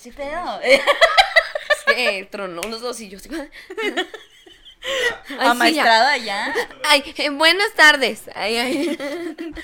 Sí, pedo. Es que tronó los dos y yo así, sí. Amaestrada ya. Ay, eh, buenas tardes. Ay, ay.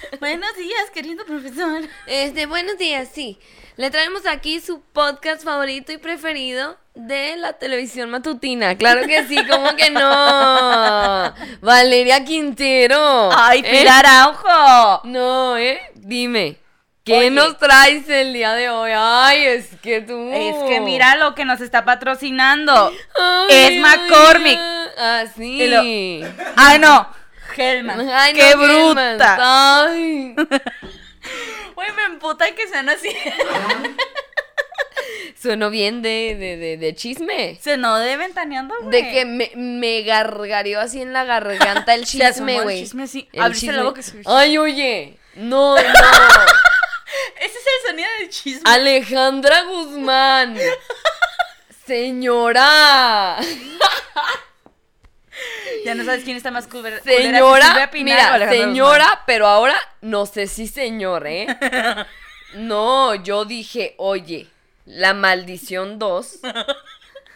Buenos días, querido profesor. Este, buenos días, sí. Le traemos aquí su podcast favorito y preferido de la televisión matutina. Claro que sí, ¿cómo que no? Valeria Quintero. Ay, ¿Eh? Pilar Araujo. No, ¿eh? Dime. ¿Qué Oye. nos traes el día de hoy? Ay, es que tú. Es que mira lo que nos está patrocinando. Ay, es McCormick. ay. Ah, lo- Ay, no. Hellman. Ay, no, Qué Hellman. bruta. Ay. Güey, me emputa que sean así. Sueno bien de, de, de, de chisme. Se no de ventaneando, güey. De que me, me gargareó así en la garganta el chisme, el güey. chisme así. El chisme. boca y se- Ay, oye. No, no. Ese es el sonido del chisme. Alejandra Guzmán. Señora. Ya no sabes quién está más culera. si Señora. O señora, pero ahora no sé si señor, ¿eh? No, yo dije, oye, la maldición 2. Guzmán.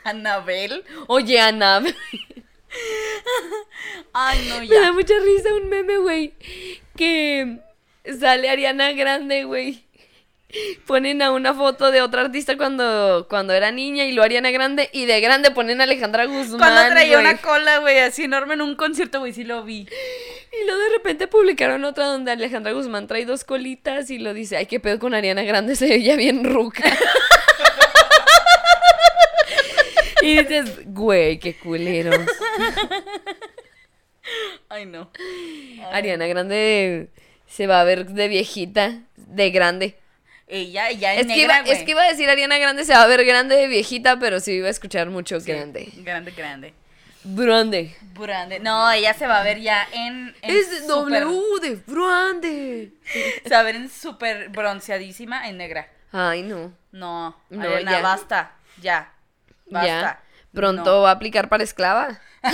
Anabel. Oye, Ana. Ay, no, Me da ya. mucha risa un meme, güey. Que sale Ariana Grande, güey. Ponen a una foto de otra artista cuando, cuando era niña y lo Ariana Grande. Y de grande ponen a Alejandra Guzmán. Cuando traía una cola, güey, así enorme en un concierto, güey, sí lo vi. Y luego de repente publicaron otra donde Alejandra Guzmán trae dos colitas y lo dice, ay, qué pedo con Ariana Grande, se veía bien ruca. y dices, güey, qué culeros. Ay, no. Ariana Grande se va a ver de viejita, de grande. Ella, ella es, Es que, negra, iba, es que iba a decir Ariana Grande se va a ver grande de viejita, pero sí iba a escuchar mucho Sí, grande. Grande, grande. Grande. Grande. No, ella se va a ver ya en. en Es súper- W de grande. Se va a ver en súper bronceadísima en negra. Ay, no. No, No, Ariana, ya. basta. Ya. Basta. Ya. Pronto No. va a aplicar para esclava.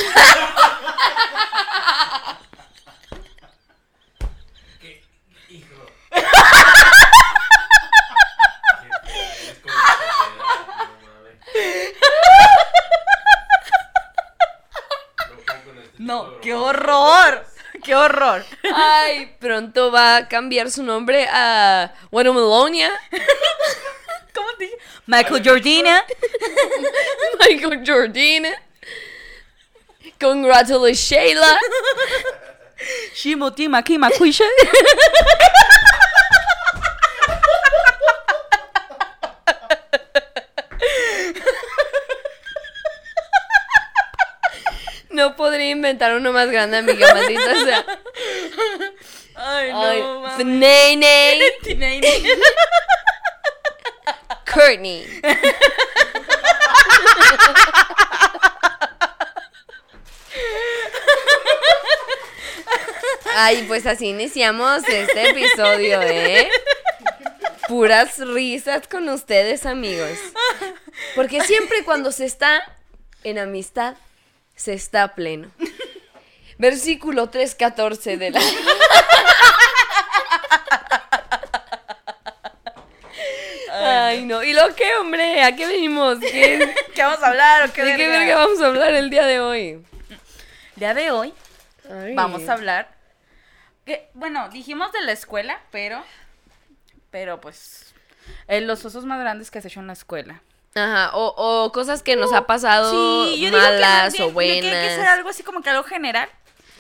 No, qué horror. Qué horror. Ay, pronto va a cambiar su nombre a Melonia. ¿Cómo te dije? Michael Jordina. Michael Jordina. Congratulations, Sheila. Shimoti Maki Makuisha. No podría inventar uno más grande, amiga, maldita sea. Ay, no, mames. Nene. Tinaine. Courtney. Ay, pues así iniciamos este episodio, ¿eh? Puras risas con ustedes, amigos. Porque siempre cuando se está en amistad, se está pleno. Versículo 3.14 de la... Ay, no. ¿Y lo que, hombre? ¿A qué venimos? ¿Qué, ¿Qué vamos a hablar o qué ¿De qué verga? vamos a hablar el día de hoy? día de hoy Ay. vamos a hablar. Que, bueno, dijimos de la escuela, pero. Pero pues. eh, los osos más grandes que has hecho en la escuela. Ajá, o, o cosas que nos ha pasado Sí, yo digo que malas o yo creo que hay que ser buenas. algo así como que algo general.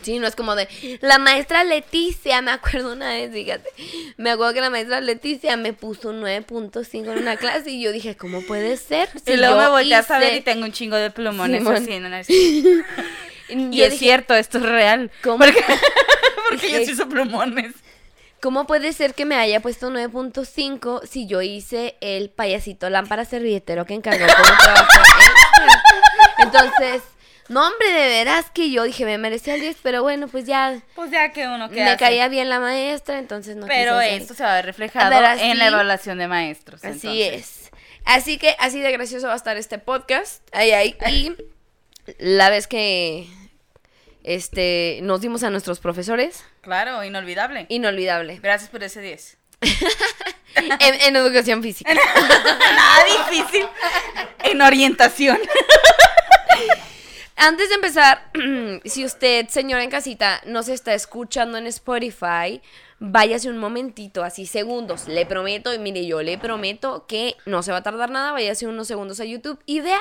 Sí, no es como de la maestra Leticia, me acuerdo una vez, fíjate. Me acuerdo que la maestra Leticia me puso un 9.5 en una clase y yo dije, ¿cómo puede ser? Si y luego me volteé a saber hice- y tengo un chingo de plumones así en nariz. Y yo es dije, cierto, esto es real. ¿Cómo? Porque, porque yo sí uso plumones. ¿Cómo puede ser que me haya puesto 9.5 si yo hice el payasito lámpara servilletero que encargó como trabajo? Entonces, no, hombre, de veras que yo dije, me merecía el 10, pero bueno, pues ya Pues ya que uno que me caía bien la maestra, entonces no Pero quise esto se va a ver reflejado A ver, así- en la evaluación de maestros. Así entonces. es. Así que así de gracioso va a estar este podcast. Ahí, ahí. Y la vez que este nos dimos a nuestros profesores, Claro, inolvidable. inolvidable. Gracias por ese 10. en, en educación física. Nada difícil. En orientación. Antes de empezar, si usted, señora en casita, nos está escuchando en Spotify, váyase un momentito, así segundos. Le prometo, y mire, yo le prometo que no se va a tardar nada, váyase unos segundos a YouTube y vea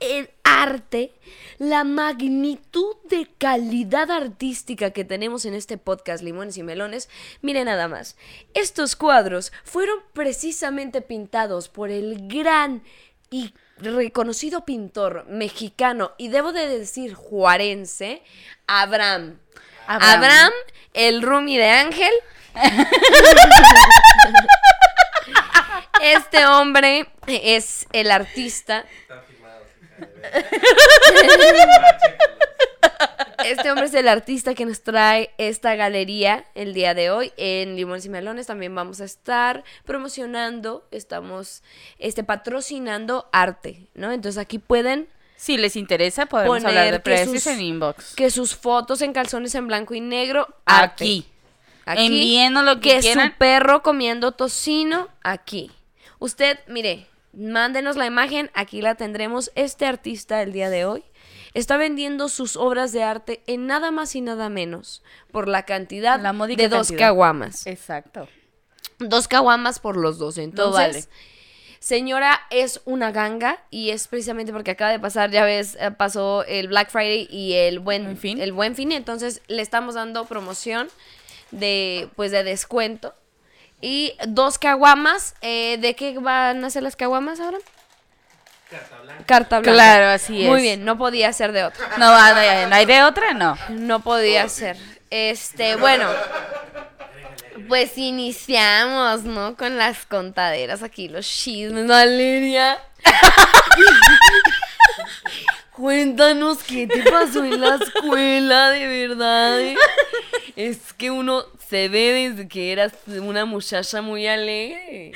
el arte, la magnitud de calidad artística que tenemos en este podcast Limones y Melones. Mire nada más, estos cuadros fueron precisamente pintados por el gran y reconocido pintor mexicano y debo de decir juarense, Abraham. Abraham. Abraham, el Rumi de Ángel. Este hombre es el artista. Este hombre es el artista que nos trae esta galería el día de hoy. En Limones y Melones también vamos a estar promocionando, estamos este, patrocinando arte, ¿no? Entonces aquí pueden Si les interesa, podemos Poner hablar de precios sus- en inbox. que sus fotos en calzones en blanco y negro. Aquí. Aquí. Envíenos lo que, que quieran. su perro comiendo tocino aquí. Usted, mire, mándenos la imagen, aquí la tendremos. Este artista el día de hoy está vendiendo sus obras de arte en nada más y nada menos por la cantidad La de dos cantidad. caguamas. Exacto. Dos caguamas por los dos. Entonces, vale. Señora es una ganga y es precisamente porque acaba de pasar, ya ves, eh, pasó el Black Friday y el buen fin. El buen fin. Entonces le estamos dando promoción de, pues, de descuento. Y dos caguamas. eh, ¿De qué van a ser las caguamas ahora? Carta blanca. Claro, así Muy es. bien, no podía ser de otra. No, va de- no hay de otra, no. No podía ser. Este, bueno. Pues iniciamos, ¿no? Con las contaderas aquí, los chismes, Valeria. Cuéntanos qué te pasó en la escuela, de verdad. eh? Es que uno se ve desde que eras una muchacha muy alegre.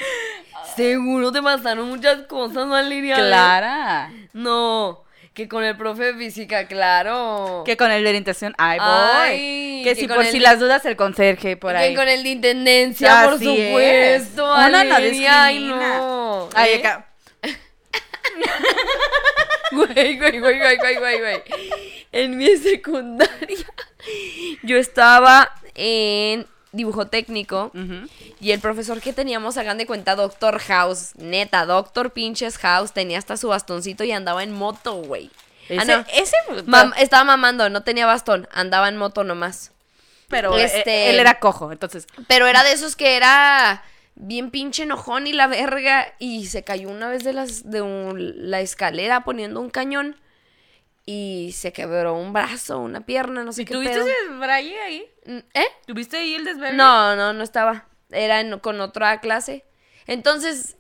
Seguro te pasaron muchas cosas, Valeria. Clara. No, que con el profe de física, claro. Que con el de orientación, ay, voy. Ay, que que si por si las dudas, el conserje por Que ahí. con el de intendencia, por Así es. supuesto. Uno no Ay, no. Ay, ¿Eh? acá. Güey, güey, güey, güey, güey, güey, güey. En mi secundaria, yo estaba en dibujo técnico y el profesor que teníamos, hagan de cuenta, Doctor House, neta, Doctor pinches House, tenía hasta su bastoncito y andaba en moto, güey. Ah, Ese, no. ese Mam- estaba mamando, no tenía bastón, andaba en moto nomás. pero este- eh, él era cojo, entonces. Pero era de esos que era bien pinche enojón y la verga. Y se cayó una vez de, las, de un- la escalera poniendo un cañón. Y se quebró un brazo, una pierna, no sé ¿Y qué tuviste pedo. ese braille ahí? ¿Eh? ¿Tuviste ahí el desvergue? No, no, no estaba. Era en- con otra clase. Entonces,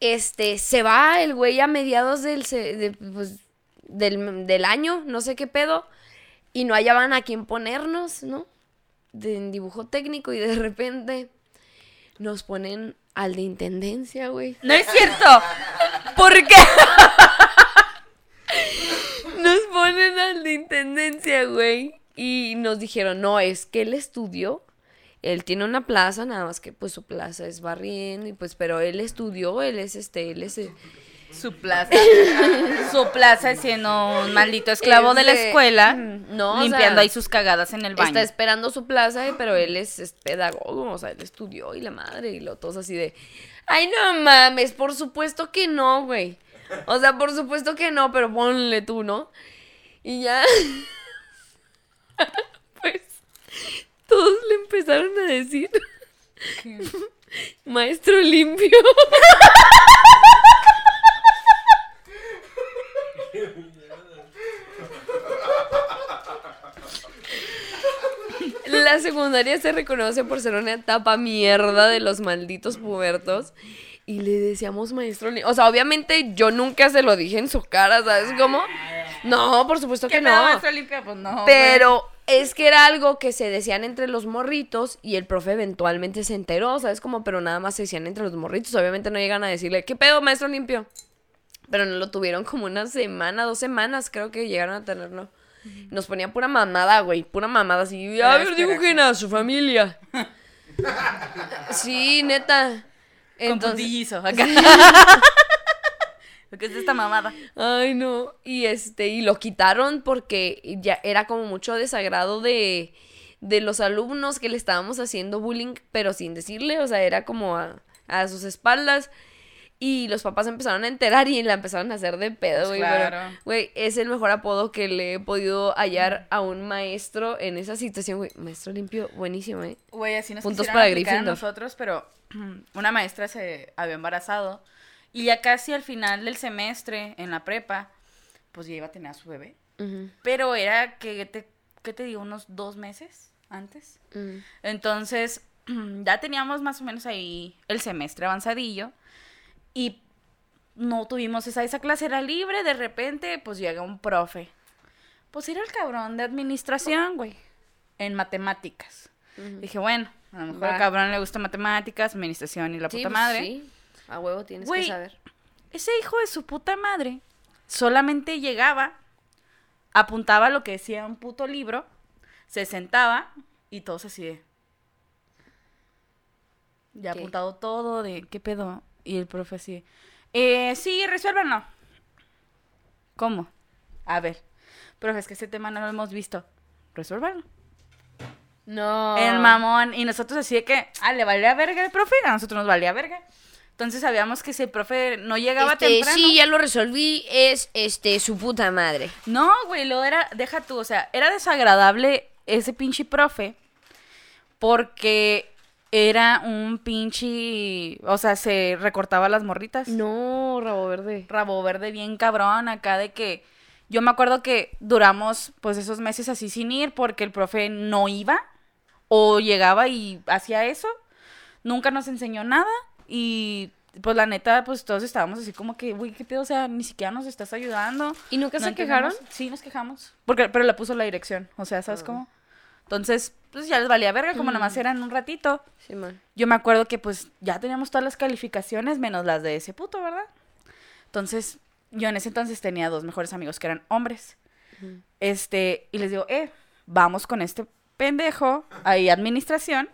este, se va el güey a mediados del, de, pues, del, del año, no sé qué pedo. Y no hallaban a quién ponernos, ¿no? De, en dibujo técnico y de repente nos ponen al de intendencia, güey. No es cierto. ¿Por qué? Nos ponen al de intendencia, güey. Y nos dijeron, no, es que él estudió. Él tiene una plaza, nada más que pues su plaza es barriendo y pues, pero él estudió, él es este, él es... Su plaza. Su plaza siendo un maldito esclavo de la escuela. No, o limpiando sea, ahí sus cagadas en el baño. Está esperando su plaza, pero él es, es pedagogo, o sea, él estudió y la madre y lo todos así de, ay no mames, por supuesto que no, güey. O sea, por supuesto que no, pero ponle tú, ¿no? Y ya, pues, todos le empezaron a decir, maestro limpio. La secundaria se reconoce por ser una etapa mierda de los malditos pubertos. Y le decíamos maestro limpio. O sea, obviamente yo nunca se lo dije en su cara, ¿sabes cómo? No, por supuesto que ¿Qué pedo, no. maestra limpia? Pues no. Pero es que era algo que se decían entre los morritos y el profe eventualmente se enteró, ¿sabes? Como, pero nada más se decían entre los morritos. Obviamente no llegan a decirle, ¿qué pedo, maestro limpio? Pero no lo tuvieron como una semana, dos semanas, creo que llegaron a tenerlo. Nos ponía pura mamada, güey, pura mamada así. A ver, dibujen a su familia. Sí, neta. Con Entonces, puntillizo acá. Lo que es esta mamada. ay no, y este y lo quitaron porque ya era como mucho desagrado de de los alumnos que le estábamos haciendo bullying, pero sin decirle, o sea, era como a, a sus espaldas. Y los papás empezaron a enterar y la empezaron a hacer de pedo, güey. pero, Claro. Güey, es el mejor apodo que le he podido hallar a un maestro en esa situación, güey. Maestro limpio, buenísimo, eh. Güey, así nos Puntos para Gryffindor. nosotros, pero una maestra se había embarazado y ya casi al final del semestre en la prepa, pues ya iba a tener a su bebé. Pero era que te, ¿qué te digo? Unos dos meses antes. Entonces, ya teníamos más o menos ahí el semestre avanzadillo y no tuvimos esa, esa clase, era libre, de repente, pues llega un profe. Pues era el cabrón de administración, güey, en matemáticas. Dije, bueno, a lo mejor Va. al cabrón le gusta matemáticas, administración y la Sí, puta pues, madre. sí. A huevo tienes Güey. que saber. Ese hijo de su puta madre solamente llegaba, apuntaba lo que decía un puto libro, se sentaba y todos así de. Ya ¿Qué? apuntado todo, de qué pedo. Y el profe así. Eh, sí, resuélvanlo. ¿Cómo? A ver. Profe, es que ese tema no lo hemos visto. Resuélvanlo. No. El mamón. Y nosotros así de que, ah, le valía verga el profe, a nosotros nos valía verga. Entonces sabíamos que si el profe no llegaba Este, temprano. sí, ya lo resolví, es este su puta madre. No, güey, lo era, deja tú, o sea, era desagradable ese pinche profe porque era un pinche, o sea, se recortaba las morritas. No, rabo verde. Rabo verde bien cabrón acá de que yo me acuerdo que duramos pues esos meses así sin ir porque el profe no iba o llegaba y hacía eso. Nunca nos enseñó nada y pues la neta pues todos estábamos así como que, güey, qué pedo, o sea, ni siquiera nos estás ayudando. ¿Y nunca No se quejaron? Sí, nos quejamos. Porque, pero le puso la dirección. O sea, ¿sabes Ah. cómo? Entonces, pues ya les valía verga, como nada más eran un ratito. Sí, man. Yo me acuerdo que pues ya teníamos todas las calificaciones, menos las de ese puto, ¿verdad? Entonces, yo en ese entonces tenía dos mejores amigos que eran hombres. Este, y les digo, eh, vamos con este pendejo, ahí administración.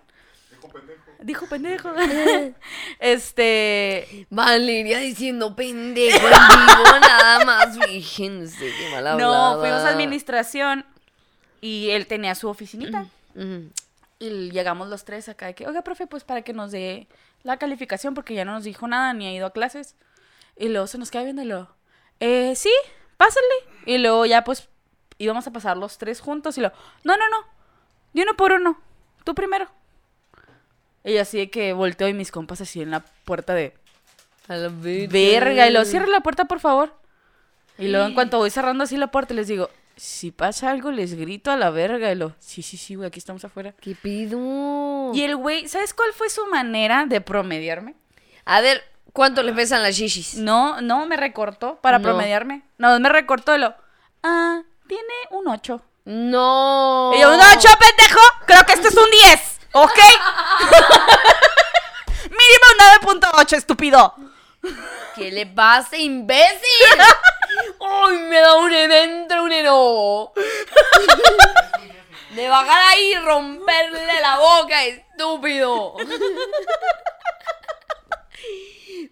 Dijo pendejo. este, Valeria diciendo pendejo en vivo, nada más. Fíjense qué mal no, hablada. fuimos a administración y él tenía su oficinita. Y llegamos los tres acá de que, oiga, profe, pues para que nos dé la calificación, porque ya no nos dijo nada, ni ha ido a clases. Y luego se nos queda viendo y luego, eh, sí, pásale. Y luego ya pues íbamos a pasar los tres juntos y luego, no, no, no, de uno por uno, tú primero. Y así de que volteo y mis compas así en la puerta de, A la verga. verga, y luego cierra la puerta, por favor. Y luego en cuanto voy cerrando así la puerta, les digo, si pasa algo, les grito a la verga. Y lo, sí, sí, sí, güey, aquí estamos afuera. ¿Qué pido? Y el güey, ¿sabes cuál fue su manera de promediarme? A ver, ¿cuánto le pesan las shishis? No, no me recortó para No. promediarme. No, me recortó de lo. Ah, tiene un 8. No. Y yo, un 8, pendejo. Creo que este es un 10. ¿Ok? Mínimo 9.8, estúpido. ¿Qué le pasa, imbécil? ¡Ay, me da un evento, un eno! De bajar ahí y romperle la boca, estúpido.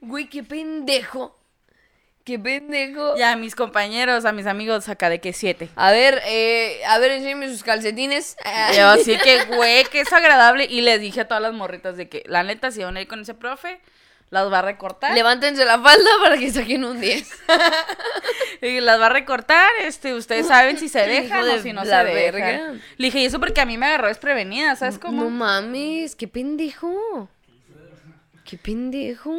Güey, qué pendejo. Qué pendejo. Ya, a mis compañeros, a mis amigos acá de que 7. A ver, eh, a ver, enséñame sus calcetines. Yo así que, güey, que es agradable. Y les dije a todas las morritas de que, la neta, si van a ir con ese profe, las va a recortar. Levántense la falda para que saquen un 10. Y las va a recortar, este, ustedes saben si se dejan de o si no se la dejan. verga. Le dije, y eso porque a mí me agarró desprevenida, ¿sabes cómo? No mames, qué pendejo. Qué pendejo.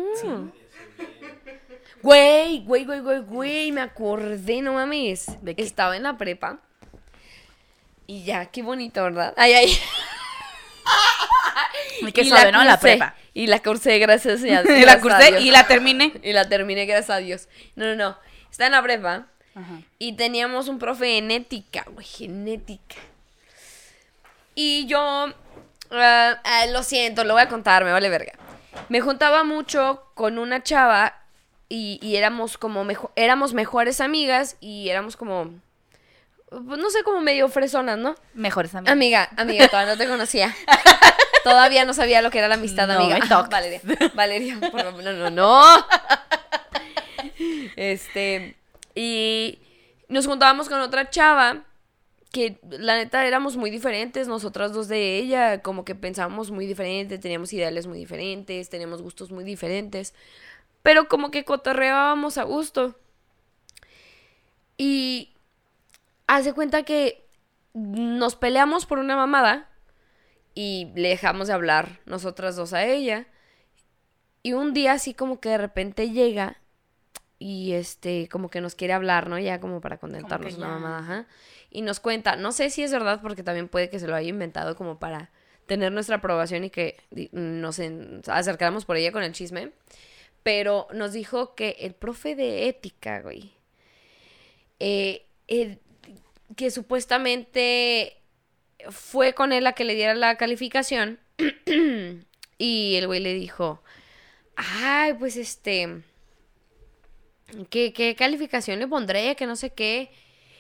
Güey, güey, güey, güey, güey, me acordé, no mames. ¿De qué? Estaba en la prepa. Y ya, qué bonito, ¿verdad? Ay, ay. y que Y sabe, ¿no? La prepa. Y la cursé, gracias a Dios. Y la cursé y la terminé. Y la terminé, gracias a Dios. No, no, no. Está en la prepa. Y teníamos un profe en ética, güey, genética. Y yo, ah, ah, lo siento, lo voy a contar, me vale verga. Me juntaba mucho con una chava y, y éramos como mejo- éramos mejores amigas y éramos como, pues, no sé, como medio fresonas, ¿no? Mejores amigos. Amiga, amiga, todavía no te conocía. Todavía no sabía lo que era la amistad, No amiga. toques. Valeria, Valeria, por favor, no, no, no. Este, y nos juntábamos con otra chava que la neta éramos muy diferentes, nosotras dos de ella, como que pensábamos muy diferente, teníamos ideales muy diferentes, teníamos gustos muy diferentes, pero como que cotorreábamos a gusto. Y hace cuenta que nos peleamos por una mamada y le dejamos de hablar nosotras dos a ella. Y un día así como que de repente llega y este como que nos quiere hablar, ¿no? Ya como para contentarnos una mamada, ajá. Y nos cuenta, no sé si es verdad porque también puede que se lo haya inventado como para tener nuestra aprobación y que nos acercáramos por ella con el chisme. Pero nos dijo que el profe de ética, güey, eh, que supuestamente fue con él a que le diera la calificación y el güey le dijo, ay, pues este, ¿qué, qué calificación le pondré? Que no sé qué.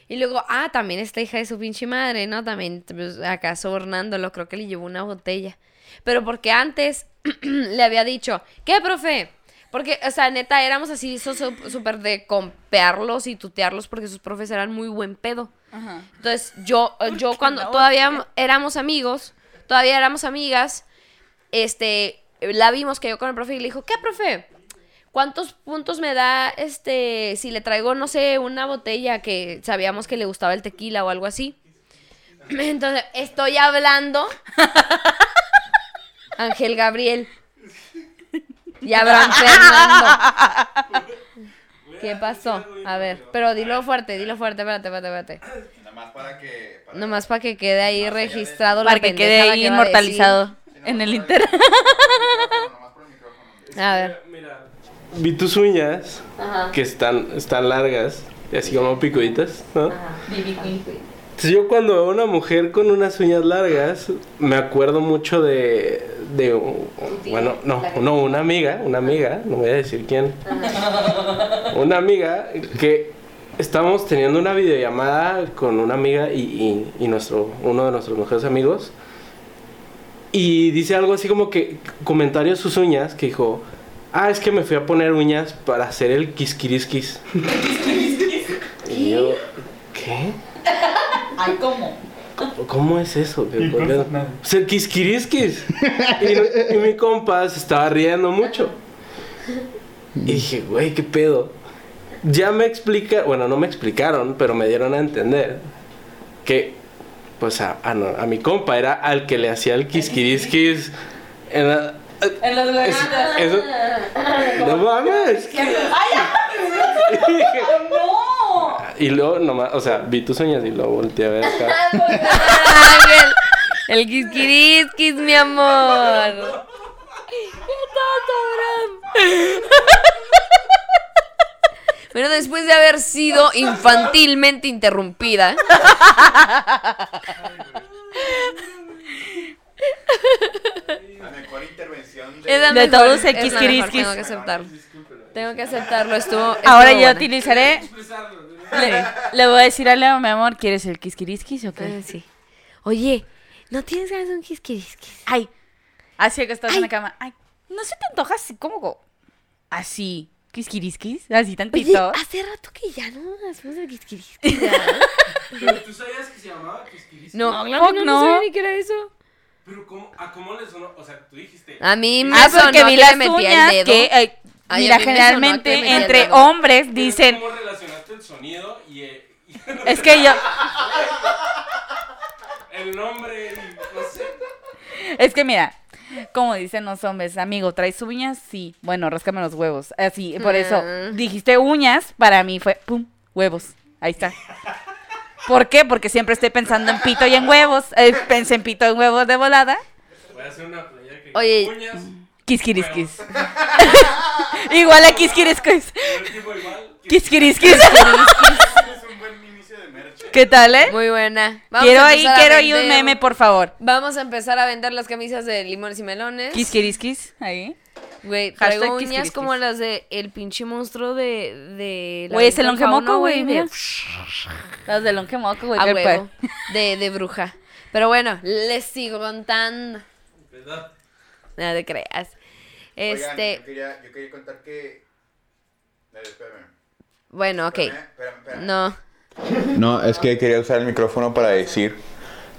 Y luego, ah, también esta hija de su pinche madre, ¿no? También pues, acá sobornándolo, creo que le llevó una botella. Pero porque antes le había dicho, ¿qué, profe? Porque, o sea, neta, éramos así súper de compearlos y tutearlos porque sus profes eran muy buen pedo. Ajá. Entonces, yo, yo cuando todavía éramos amigos, todavía éramos amigas, este, la vimos que yo con el profe y le dijo, ¿qué, profe? ¿Cuántos puntos me da, este, si le traigo, no sé, una botella que sabíamos que le gustaba el tequila o algo así? Entonces, estoy hablando. Ángel Gabriel. Y Abraham Fernando. ¿Qué pasó? A ver, pero dilo fuerte, dilo fuerte, espérate, espérate, espérate. Nada más para que. para- Nomás para que quede ahí registrado la Para que quede ahí que inmortalizado Sí, en nomás el inter. Nomás. A ver. Mira, vi tus uñas Ajá. que están, están largas, así como picuditas, ¿no? Entonces yo cuando veo a una mujer con unas uñas largas, me acuerdo mucho de, de bueno, no, no, una amiga, una amiga, no voy a decir quién, una amiga que estábamos teniendo una videollamada con una amiga y, y- y nuestro, uno de nuestros mejores amigos, y dice algo así como que, comentario de sus uñas, que dijo, ah, es que me fui a poner uñas para hacer el quisquiriskis. y yo, ¿qué? Ay, ¿cómo? ¿Cómo es eso? ¿Qué- por qué? Pues el quisquiriskis. y, y mi compa se estaba riendo mucho. Y dije, güey, ¿qué pedo? Ya me explica, bueno, no me explicaron, pero me dieron a entender que, pues a, a no- a mi compa era al que le hacía el quisquiriskis. En la- En los es- eso- no mames. Y dije, ¡No! Y luego nomás, o sea, vi tus uñas y luego volteé a ver acá. Ángel, el quisquiriskis, mi amor. ¡Qué tonto, Abraham! Bueno, después de haber sido infantilmente interrumpida, La mejor intervención de. la De mejor, todos el es la mejor, quisquiriskis. Tengo que aceptarlo. Tengo que aceptarlo, estuvo. Ahora buena. utilizaré. Le, le voy a decir a Leo, mi amor, ¿quieres el quisquiriskis o qué? Ah, sí. Oye, ¿no tienes ganas de un quisquiriskis? Ay. Así que estás Ay. en la cama. Ay, ¿no se te antoja así como así? ¿Quisquiriskis? Así Oye, tantito. hace rato que ya no hacemos el quisquiriskis. Pero tú sabías que se llamaba quisquiriskis. No, No, claro que no, no no. sabía ni qué era eso. Pero ¿cómo, ¿a cómo le sonó? O sea, tú dijiste. A mí me Ah, sonó porque vi que las metía uñas el dedo. que, eh, Ay, mira, que generalmente metía entre dedo. hombres dicen, ¿Cómo el sonido y el, y es que yo, el nombre? y no sé. es que mira, como dicen los hombres, amigo, ¿traes uñas? Sí, bueno, ráscame los huevos. Así, por eso, Ah. dijiste uñas, para mí fue, pum, huevos, ahí está. ¿Por qué? Porque siempre estoy pensando en pito y en huevos. Eh, pensé en pito y en huevos de volada. Voy a hacer una playa que Oye. uñas. Quisquiriskis. Igual a tiempo igual. Quisquiriskis. Es un buen inicio de merch. ¿Qué tal, eh? Muy buena. Vamos Quiero ahí, quiero ahí un meme, por favor. Vamos a empezar a vender las camisas de limones y melones. Quisquiriskis, ahí. Güey, traigo uñas como las de el pinche monstruo de, de Güey, es el longemoco, Fauno, güey, de-. Las de Lonquemoco, güey. A huevo. De, de bruja. Pero bueno, les sigo contando. No te creas. Oigan, Este, yo, quería, yo quería contar que. Dale, espérame. Bueno, ok. Espérame, espérame, espérame. No. No, es que quería usar el micrófono para decir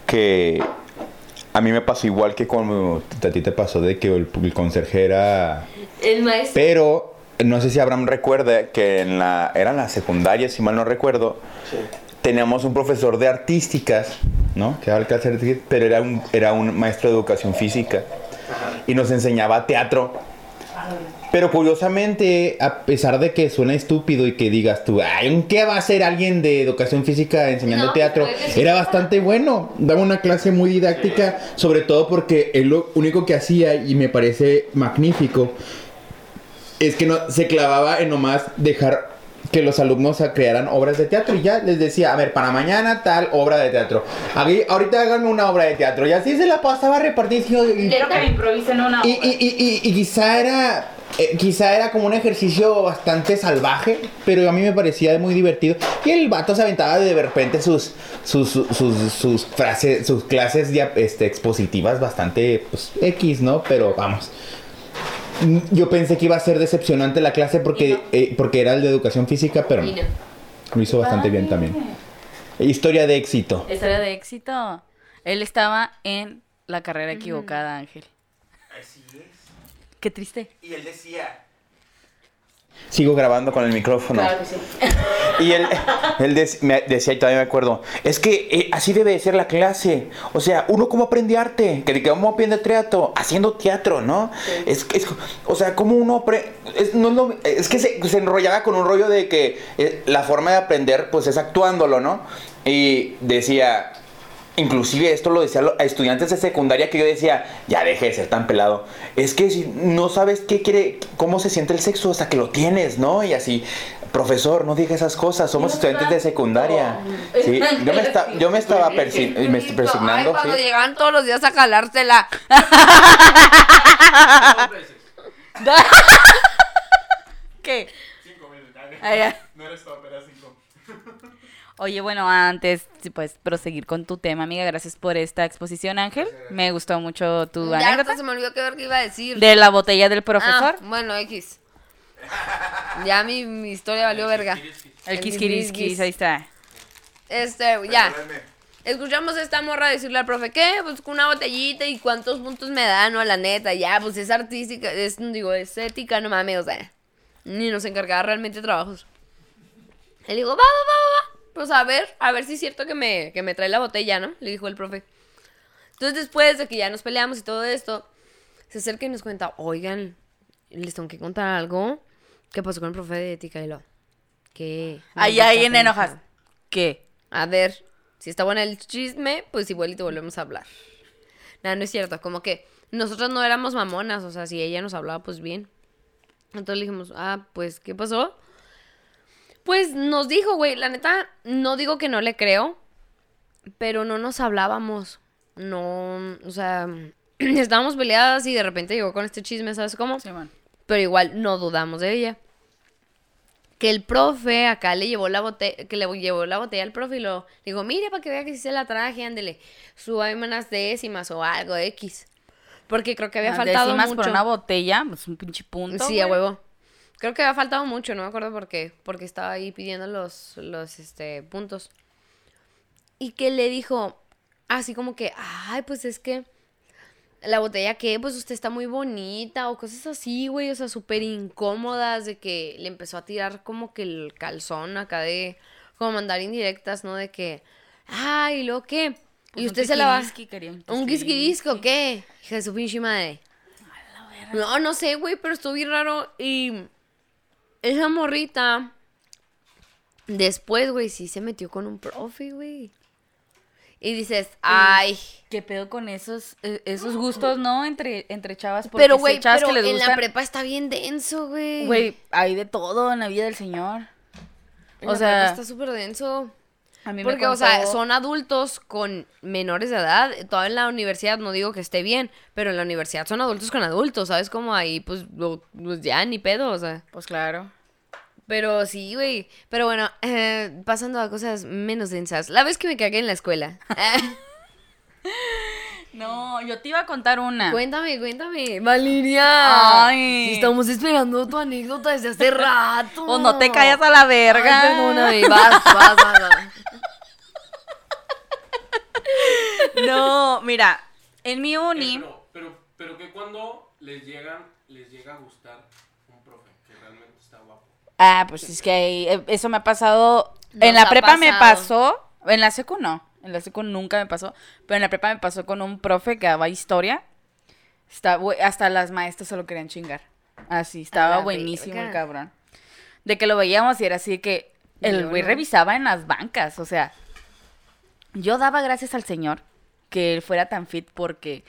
que a mí me pasó igual que como a ti te pasó de que el, el conserje era... El maestro. Pero no sé si Abraham recuerda que en la, era en la secundaria, si mal no recuerdo, teníamos un profesor de artísticas, ¿no? Que clase de artísticas, pero era un, era un maestro de educación física y nos enseñaba teatro. Pero curiosamente, a pesar de que suena estúpido y que digas tú, ay, ¿qué va a hacer alguien de educación física enseñando No, teatro? sí. Era bastante bueno. Daba una clase muy didáctica, sobre todo porque él lo único que hacía, y me parece magnífico, es que no, se clavaba en nomás dejar que los alumnos crearan obras de teatro y ya les decía, a ver, para mañana tal obra de teatro. Aquí, ahorita háganme una obra de teatro. Y así se la pasaba repartiendo. y- Quiero que me improvisen una obra. y, y, y- y quizá era eh, quizá era como un ejercicio bastante salvaje, pero a mí me parecía muy divertido. Y el vato se aventaba de repente sus sus, sus, sus, sus frases, sus clases este, expositivas bastante pues, X, ¿no? Pero vamos. Mm, Yo pensé que iba a ser decepcionante la clase porque, no. eh, porque era el de educación física, pero no. lo hizo bastante bien también. Historia de éxito. Historia de éxito. Él estaba en la carrera equivocada, Ángel. Así es. Qué triste. Y él decía. Sigo grabando con el micrófono. Claro que sí. Y él, él me decía, y todavía me acuerdo, es que eh, así debe de ser la clase. O sea, uno cómo aprende arte, que que cómo aprende teatro, haciendo teatro, ¿no? Es, es- o sea, cómo uno aprende, es, no es lo- es que se, se enrollaba con un rollo de que eh, la forma de aprender, pues es actuándolo, ¿no? Y decía, Inclusive esto lo decía a estudiantes de secundaria que yo decía, ya deje de ser tan pelado. Es que si no sabes qué quiere, cómo se siente el sexo hasta que lo tienes, ¿no? Y así, profesor, no diga esas cosas, somos estudiantes de secundaria. Sí, yo me, esta- yo me estaba persi- me Ay, cuando sí. llegaban todos los días a jalársela. ¿Qué? Cinco minutos. Ya. No eres top, cinco. Oye, bueno, antes, sí, pues, proseguir con tu tema, amiga, gracias por esta exposición, Ángel. Me gustó mucho tu Ya hasta anécdota se me olvidó qué ver qué iba a decir. de la botella del profesor. Ah, bueno, X. Ya mi, mi historia valió verga. el el quisquiriskis, ahí está. Este, ya. Escuchamos a esta morra decirle al profe, ¿qué? Pues con una botellita y cuántos puntos me dan, no, la neta, ya, pues es artística, es, digo, es ética, no mames, o sea, ni nos encargaba realmente de trabajos. Le digo, va, va, va, va, va, pues a ver, a ver si es cierto que me, que me trae la botella, ¿no? Le dijo el profe. Entonces después de que ya nos peleamos y todo esto, se acerca y nos cuenta, oigan, les tengo que contar algo. ¿Qué pasó con el profe de ética? Y lo, ¿qué? Ahí, ¿Dónde ahí en enojas. ¿Qué? A ver, si está bueno el chisme, pues igual y te volvemos a hablar. Nada, no es cierto, como que nosotros no éramos mamonas, o sea, si ella nos hablaba, pues bien. Entonces le dijimos, ah, pues, ¿qué pasó? Pues nos dijo, güey, la neta, no digo que no le creo, pero no nos hablábamos. No, o sea, estábamos peleadas y de repente llegó con este chisme, ¿sabes cómo? Simón. pero igual no dudamos de ella. Que el profe acá le llevó la botella, que le llevó la botella al profe y lo digo, mire para que vea que sí se la traje, ándele, súbame unas décimas o algo X. Porque creo que había Las faltado décimas mucho. por una botella, pues un pinche punto. sí, a huevo. Creo que había faltado mucho, no me acuerdo por qué, porque estaba ahí pidiendo los, los este, puntos. Y que le dijo, así como que, ay, pues es que la botella que, pues usted está muy bonita o cosas así, güey, o sea, súper incómodas de que le empezó a tirar como que el calzón acá de, como mandar indirectas, ¿no? De que, ay, ¿lo qué? Pues y usted se la va... un ¿Un quisquirisco o qué? Hija de su pinche madre. No, no sé, güey, pero estuvo bien raro. Y esa morrita, después, güey, sí se metió con un profe, güey. Y dices, ay. ¿Qué pedo con esos, eh, esos gustos, no? Entre, entre chavas. porque Pero, güey, pero que les en la prepa está bien denso, güey. Güey, hay de todo en la vida del señor. En o la sea, prepa está súper denso. A mí me Porque, o sea, contó- son adultos con menores de edad. Todavía en la universidad no digo que esté bien, pero en la universidad son adultos con adultos, ¿sabes? Como ahí, pues, lo- pues ya ni pedo, o sea. Pues claro. Pero sí, güey. Pero bueno, eh, pasando a cosas menos densas. La vez que me cagué en la escuela. No, yo te iba a contar una. Cuéntame, cuéntame. Valeria. Ay. Estamos esperando tu anécdota desde hace rato. O no te callas a la verga. Ay, perdóname. Vas, vas, vas. No, mira, en mi uni. Pero, pero, pero que cuando les llegan, les llega a gustar un profe que realmente está guapo. Ah, pues es que ahí, eh, eso me ha pasado. en la prepa me pasó. En la secu no. En la secu nunca me pasó. Pero en la prepa me pasó con un profe que daba historia. Está, hasta las maestras se lo querían chingar. Así, estaba buenísimo el cabrón. De que lo veíamos y era así que el güey no. revisaba en las bancas. O sea, yo daba gracias al señor que él fuera tan fit porque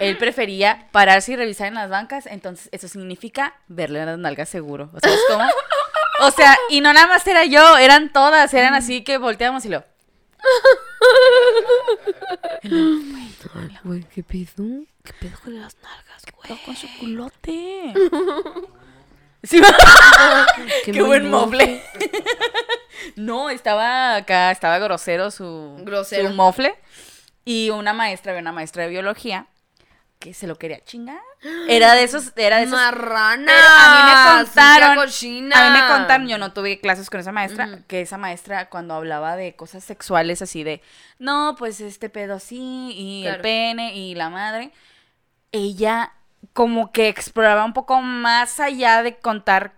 él prefería pararse y revisar en las bancas. Entonces, eso significa verle las nalgas seguro. O sea, es como. O sea, y no nada más era yo, eran todas, eran así que volteamos y lo. Güey, ¿qué pedo? ¿Qué pedo con las nalgas, güey? con su culote. Sí, qué, buen mofle. no, estaba acá, estaba grosero su, Grosero. su mofle. Y una maestra, había una maestra de biología que se lo quería chingar. Era de esos, era de esos. Marrana. A mí me contaron, a mí me contaron, yo no tuve clases con esa maestra, que esa maestra cuando hablaba de cosas sexuales así de, no, pues este pedo sí, y el pene, y la madre, ella como que exploraba un poco más allá de contar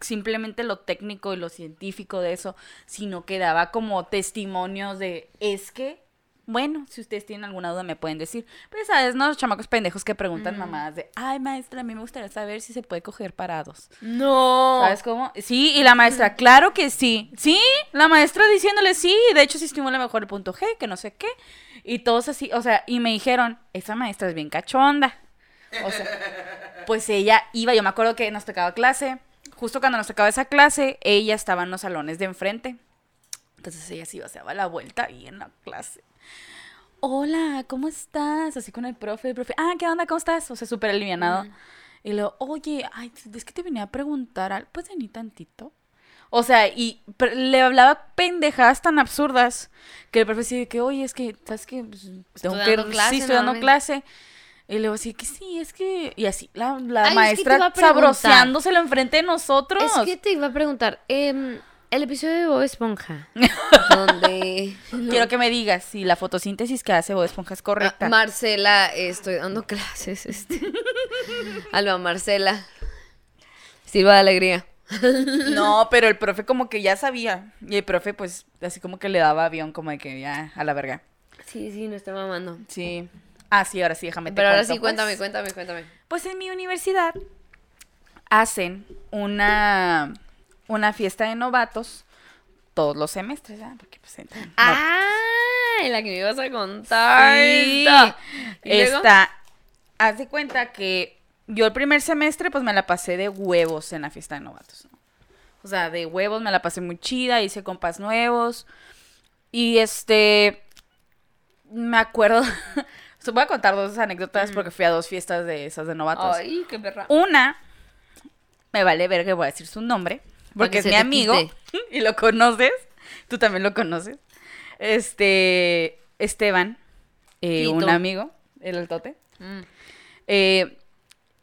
simplemente lo técnico y lo científico de eso, sino que daba como testimonios de, es que, bueno, si ustedes tienen alguna duda me pueden decir, pero sabes, no, los chamacos pendejos que preguntan mamadas de, ay maestra, a mí me gustaría saber si se puede coger parados. No. ¿Sabes cómo? Sí, y la maestra, claro que sí. Sí, la maestra diciéndole sí, de hecho sí estimula mejor el punto G, que no sé qué. Y todos así, o sea, y me dijeron, esa maestra es bien cachonda. O sea, pues ella iba, yo me acuerdo que nos tocaba clase, justo cuando nos tocaba esa clase, ella estaba en los salones de enfrente. Entonces ella se iba, se daba la vuelta ahí en la clase. Hola, ¿cómo estás? Así con el profe, el profe, ah, ¿qué onda? ¿Cómo estás? O sea, súper alivianado. Y luego, oye, ay, es que te venía a preguntar, algo, ¿puedes venir tantito? O sea, y le hablaba pendejadas tan absurdas que el profe sí de que, oye, es que, ¿sabes qué? Pues, tengo que, dando clase, sí, estoy dando clase. Y luego sí que sí, es que, y así, la, la Ay, es que te iba maestra sabroseándoselo enfrente de nosotros. Es que te iba a preguntar, em, el episodio de Bob Esponja, donde Quiero que me digas si la fotosíntesis que hace Bob Esponja es correcta. Ah, Marcela, eh, estoy dando clases, este. Alba Marcela. Silva de alegría. No, pero el profe como que ya sabía. Y el profe, pues, así como que le daba avión, como de que ya, a la verga. Sí, sí, no está mamando. Sí. Ah, sí, ahora sí, déjame te Pero ahora sí, cuéntame, pues. cuéntame, cuéntame. Pues en mi universidad hacen una, una fiesta de novatos todos los semestres, ¿ah? Porque pues entran- no- Ah, la que me ibas a contar. Sí. esta. Haz de cuenta que yo el primer semestre pues me la pasé de huevos en la fiesta de novatos. ¿no? O sea, de huevos me la pasé muy chida, hice compas nuevos. Y este, me acuerdo, voy a contar dos anécdotas porque fui a dos fiestas de esas de novatos. Ay, qué perra. Una, me vale ver que voy a decir su nombre, porque que es mi amigo quite. y lo conoces. Tú también lo conoces. Este, Esteban, eh, un amigo, el altote. Mm. Eh,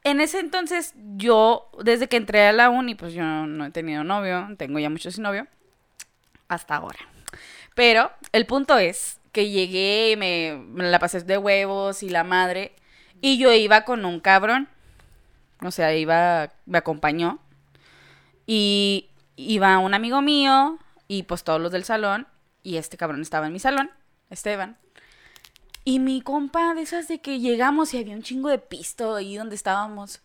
en ese entonces, yo, desde que entré a la uni, pues yo no he tenido novio, tengo ya mucho sin novio, hasta ahora. Pero el punto es que llegué, me, me la pasé de huevos y la madre, y yo iba con un cabrón, o sea, iba, me acompañó, y iba un amigo mío, y pues todos los del salón, y este cabrón estaba en mi salón, Esteban. Y mi compa, de esas de que llegamos y había un chingo de pisto ahí donde estábamos.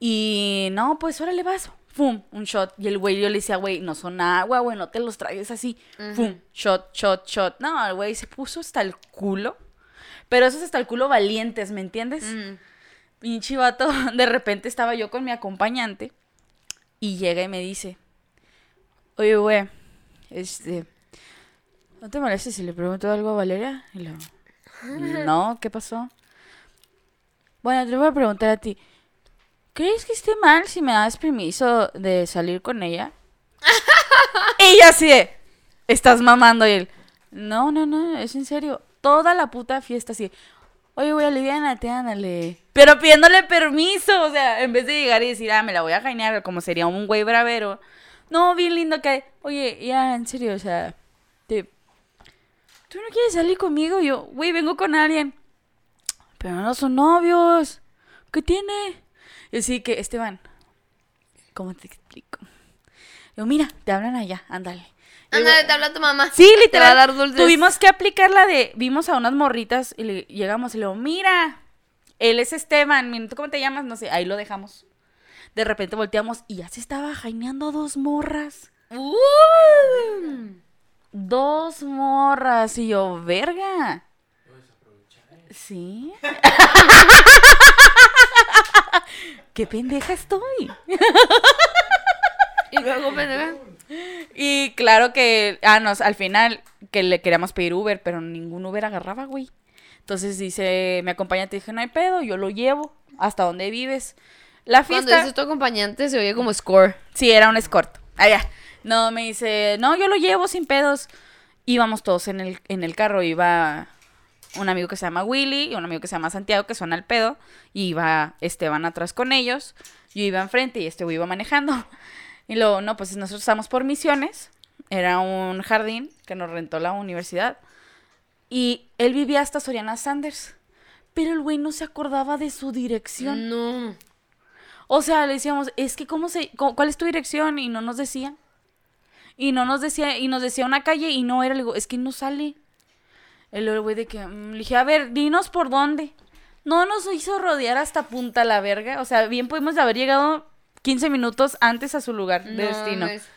Y no, pues órale vas. Fum, un shot. Y el güey yo le decía, güey, no son agua, güey, no te los traigas así. Fum, shot, shot, shot. No, el güey se puso hasta el culo. Pero esos hasta el culo valientes, ¿me entiendes? Mm. Pinche vato, de repente estaba yo con mi acompañante y llega y me dice, oye, güey, este, ¿no te molesta si le pregunto algo a Valeria? Y lo, no, ¿qué pasó? Bueno, te voy a preguntar a ti, ¿crees que esté mal si me das permiso de salir con ella? y ella así de, estás mamando y él, no, no, no, es en serio, toda la puta fiesta así, oye, güey, aliviánate, ándale. Pero pidiéndole permiso, o sea, en vez de llegar y decir, ah, me la voy a jainear, como sería un güey bravero. No, bien lindo que, oye, ya, en serio, o sea, te... ¿tú no quieres salir conmigo? Yo, güey, vengo con alguien. Pero no son novios. ¿Qué tiene? Y así que, Esteban, ¿cómo te explico? Yo, mira, te hablan allá, ándale. Ándale, te habla tu mamá. Sí, Te va a literal. dar dulces. Tuvimos que aplicar la de. Vimos a unas morritas y le llegamos y le digo, mira, él es Esteban, ¿tú cómo te llamas? No sé, ahí lo dejamos. De repente volteamos y ya se estaba jaineando dos morras. Uh. Dos morras. Y yo, verga. Sí. Qué pendeja estoy. Y luego, pendeja. Y claro que, ah, nos, al final, que le queríamos pedir Uber, pero ningún Uber agarraba, güey. Entonces dice, me acompaña, te dije, no hay pedo, yo lo llevo hasta donde vives. La Cuando fiesta, dices tu acompañante se oye como score. sí, era un escort. Allá. No, me dice, no, yo lo llevo sin pedos. Íbamos todos en el, en el carro, iba un amigo que se llama Willy y un amigo que se llama Santiago, que suena al pedo. Y iba Esteban atrás con ellos. Yo iba enfrente y este güey iba manejando. Y luego, no, pues nosotros estamos por misiones. Era un jardín que nos rentó la universidad. Y él vivía hasta Soriana Sanders. Pero el güey no se acordaba de su dirección. No. O sea, le decíamos, es que cómo se, cómo- cuál es tu dirección y no nos decía. Y no nos decía, y nos decía una calle y no era, le digo, es que no sale. El el güey de que, mm, le dije, a ver, dinos por dónde. No nos hizo rodear hasta Punta la Verga. O sea, bien pudimos haber llegado 15 minutos antes a su lugar de No, destino. no es-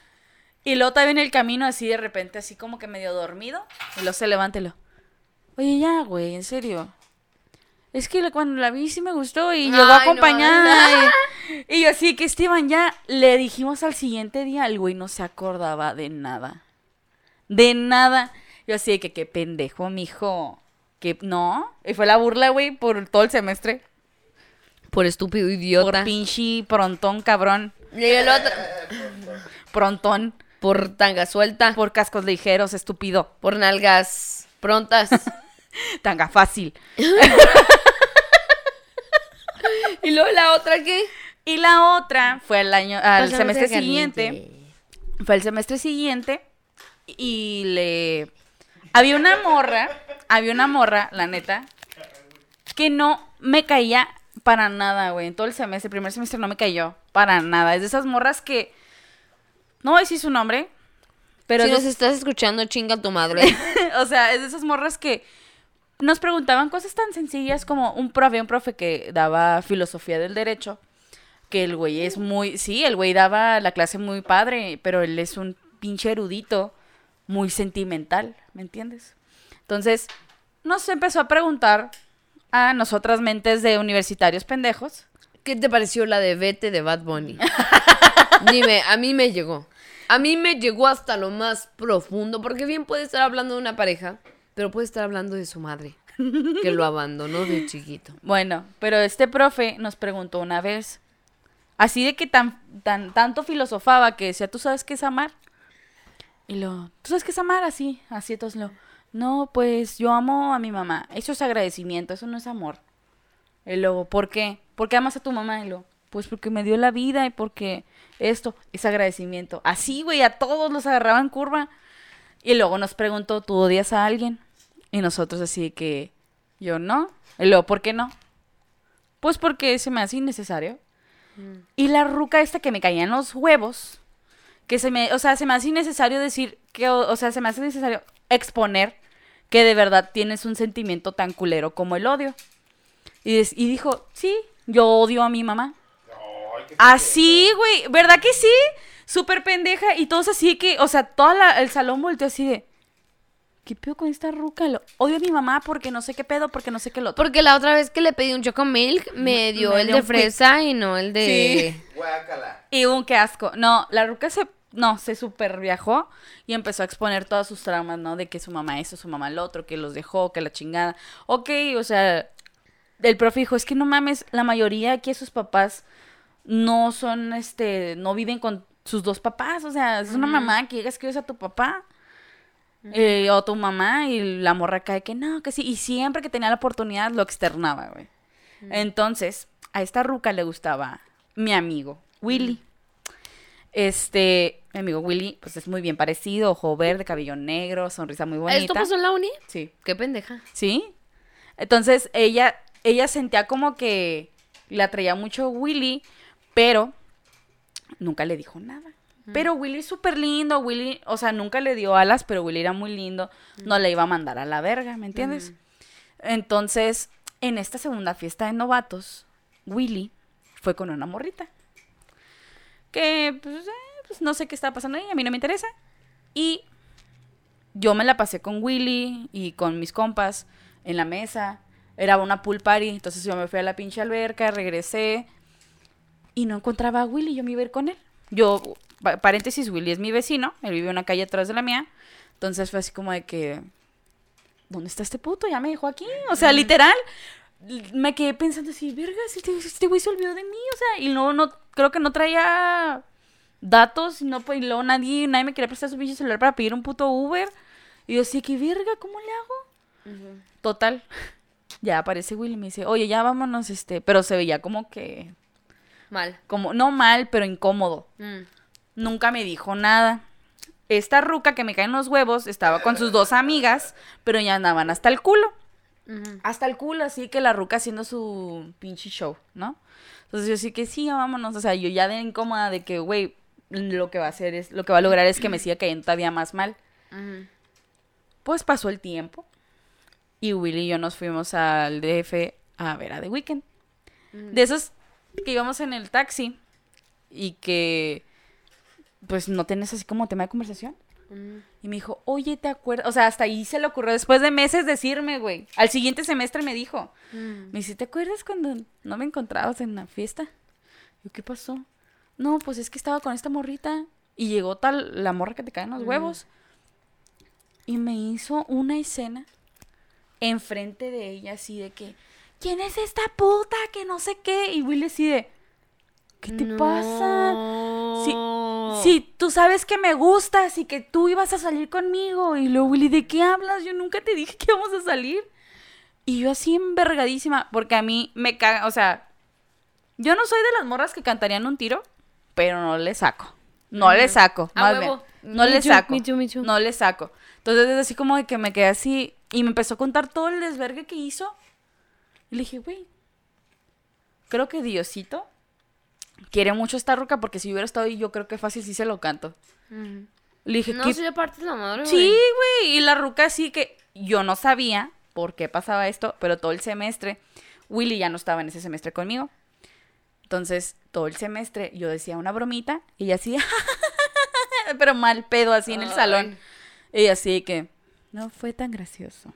Y luego también en el camino así de repente, así como que medio dormido. Y luego se levanta y lo, oye, ya, güey, en serio. Es que la- cuando la vi sí me gustó y llegó no, acompañada. y, y yo así que Esteban ya le dijimos al siguiente día, el güey no se acordaba de nada. De nada. Yo así de que qué pendejo, mijo. Que no. Y fue la burla, güey, por todo el semestre. Por estúpido idiota. Por pinche prontón, cabrón. Y el otro. Prontón. Por tanga suelta. Por, cascos ligeros, estúpido. por nalgas prontas. Tanga fácil. y luego la otra que. Y la otra fue al año, al Pásame semestre siguiente. caliente. Fue el semestre siguiente. Y le. Había una morra. Había una morra, la neta. Que no me caía para nada, güey. En todo el semestre, el primer semestre no me cayó. Para nada. Es de esas morras que. No voy a decir su nombre. Pero si nos estás escuchando, chinga tu madre. o sea, es de esas morras que nos preguntaban cosas tan sencillas como un profe, un profe que daba filosofía del derecho, que el güey es muy, sí, el güey daba la clase muy padre, pero él es un pinche erudito, muy sentimental, ¿me entiendes? Entonces, nos empezó a preguntar a nosotras mentes de universitarios pendejos. ¿Qué te pareció la de Vete de Bad Bunny? Dime, a mí me llegó. A mí me llegó hasta lo más profundo, porque bien puede estar hablando de una pareja, pero puede estar hablando de su madre, que lo abandonó de chiquito. Bueno, pero este profe nos preguntó una vez, así de que tan, tan, tanto filosofaba que decía, ¿tú sabes qué es amar? Y lo, ¿tú sabes qué es amar? Así, así entonces lo, no, pues yo amo a mi mamá, eso es agradecimiento, eso no es amor. Y luego, ¿por qué? ¿Por qué amas a tu mamá? Y lo, pues porque me dio la vida y porque esto es agradecimiento. Así, güey, a todos los agarraba en curva. Y luego nos preguntó, ¿tú odias a alguien? Y nosotros así que, yo no. Y luego, ¿por qué no? Pues porque se me hace innecesario. Y la ruca esta que me caía en los huevos, que se me, o sea, se me hace innecesario decir que, o, o sea, se me hace necesario exponer que de verdad tienes un sentimiento tan culero como el odio. Y, des- y dijo, sí, yo odio a mi mamá. Así, güey, ¿verdad que sí? Súper pendeja y todos así que, o sea, todo el salón volteó así de, ¿qué pedo con esta ruca? Lo- odio a mi mamá porque no sé qué pedo, porque no sé qué lo otro. Porque la otra vez que le pedí un choco milk, me dio Me el dio de fresa y no el de... Sí. Guácala. Y un qué asco. No, la ruca se, no, se super viajó y empezó a exponer todas sus traumas, ¿no? De que su mamá eso, su mamá lo otro, que los dejó, que la chingada. Ok, o sea, el profe dijo, es que no mames, la mayoría aquí sus papás no son, este, no viven con sus dos papás, o sea, es una mamá que llegas que ves a tu papá. Eh, o tu mamá y la morra cae que no, que sí. Y siempre que tenía la oportunidad lo externaba, güey. Entonces, a esta ruca le gustaba mi amigo, Willy. Este, mi amigo Willy, pues es muy bien parecido, ojo verde, cabello negro, sonrisa muy bonita. ¿Esto pasó en la uni? Sí. Qué pendeja. ¿Sí? Entonces ella, ella sentía como que le atraía mucho Willy, pero nunca le dijo nada. Pero Willy es súper lindo, Willy, o sea, nunca le dio alas, pero Willy era muy lindo, no le iba a mandar a la verga, ¿me entiendes? Entonces, en esta segunda fiesta de novatos, Willy fue con una morrita. Que, pues, eh, pues, no sé qué estaba pasando ahí, a mí no me interesa. Y yo me la pasé con Willy y con mis compas en la mesa. Era una pool party, entonces yo me fui a la pinche alberca, regresé y no encontraba a Willy, yo me iba a ir con él. Yo, pa- paréntesis, Willy es mi vecino, él vive una calle atrás de la mía, entonces fue así como de que, ¿dónde está este puto? Ya me dejó aquí, o sea, literal, me quedé pensando así, verga, este, este güey se olvidó de mí, o sea, y no, no, creo que no traía datos, y no, pues, y luego nadie, nadie me quería prestar su pinche celular para pedir un puto Uber, y yo así, que verga, ¿cómo le hago? Total. Ya aparece Willy y me dice, oye, ya vámonos, este, pero se veía como que, Mal. como, no mal, pero incómodo. Mm. Nunca me dijo nada. Esta ruca que me cae en los huevos estaba con sus dos amigas, pero ya andaban hasta el culo. Hasta el culo, así que la ruca haciendo su pinche show, ¿no? Entonces yo sí que sí, ya vámonos. O sea, yo ya de incómoda de que, güey, lo que va a hacer es, lo que va a lograr es que me siga cayendo todavía más mal. Pues pasó el tiempo y Willy y yo nos fuimos al DF a ver a The Weeknd. De esos que íbamos en el taxi y que pues no tienes así como tema de conversación. Y me dijo, oye, ¿te acuerdas? O sea, hasta ahí se le ocurrió después de meses decirme, güey. Al siguiente semestre me dijo. Me dice, ¿te acuerdas cuando no me encontrabas en la fiesta? Yo, ¿qué pasó? No, pues es que estaba con esta morrita y llegó tal, la morra que te caen los huevos. Y me hizo una escena enfrente de ella así de que, ¿quién es esta puta? Que no sé qué. Y Will así de, ¿qué te pasa? Sí, No. sí, tú sabes que me gustas y que tú ibas a salir conmigo. Y luego, Willy, ¿de qué hablas? Yo nunca te dije que íbamos a salir. Y yo así envergadísima, porque a mí me caga, o sea, yo no soy de las morras que cantarían un tiro, pero no le saco. No le saco, más bien. No Me le saco. me. No le saco. Entonces es así como de que me quedé así y me empezó a contar todo el desvergue que hizo. Y le dije, güey, creo que Diosito quiere mucho esta ruca porque si hubiera estado ahí yo creo que fácil sí se lo canto. Ujú. Le dije, No, ¿qué sí le partes la madre, Sí, güey. Y la ruca sí que yo no sabía por qué pasaba esto, pero todo el semestre, Willy ya no estaba en ese semestre conmigo. Entonces, todo el semestre yo decía una bromita y ella así, pero mal pedo así en el salón. Y así que no fue tan gracioso.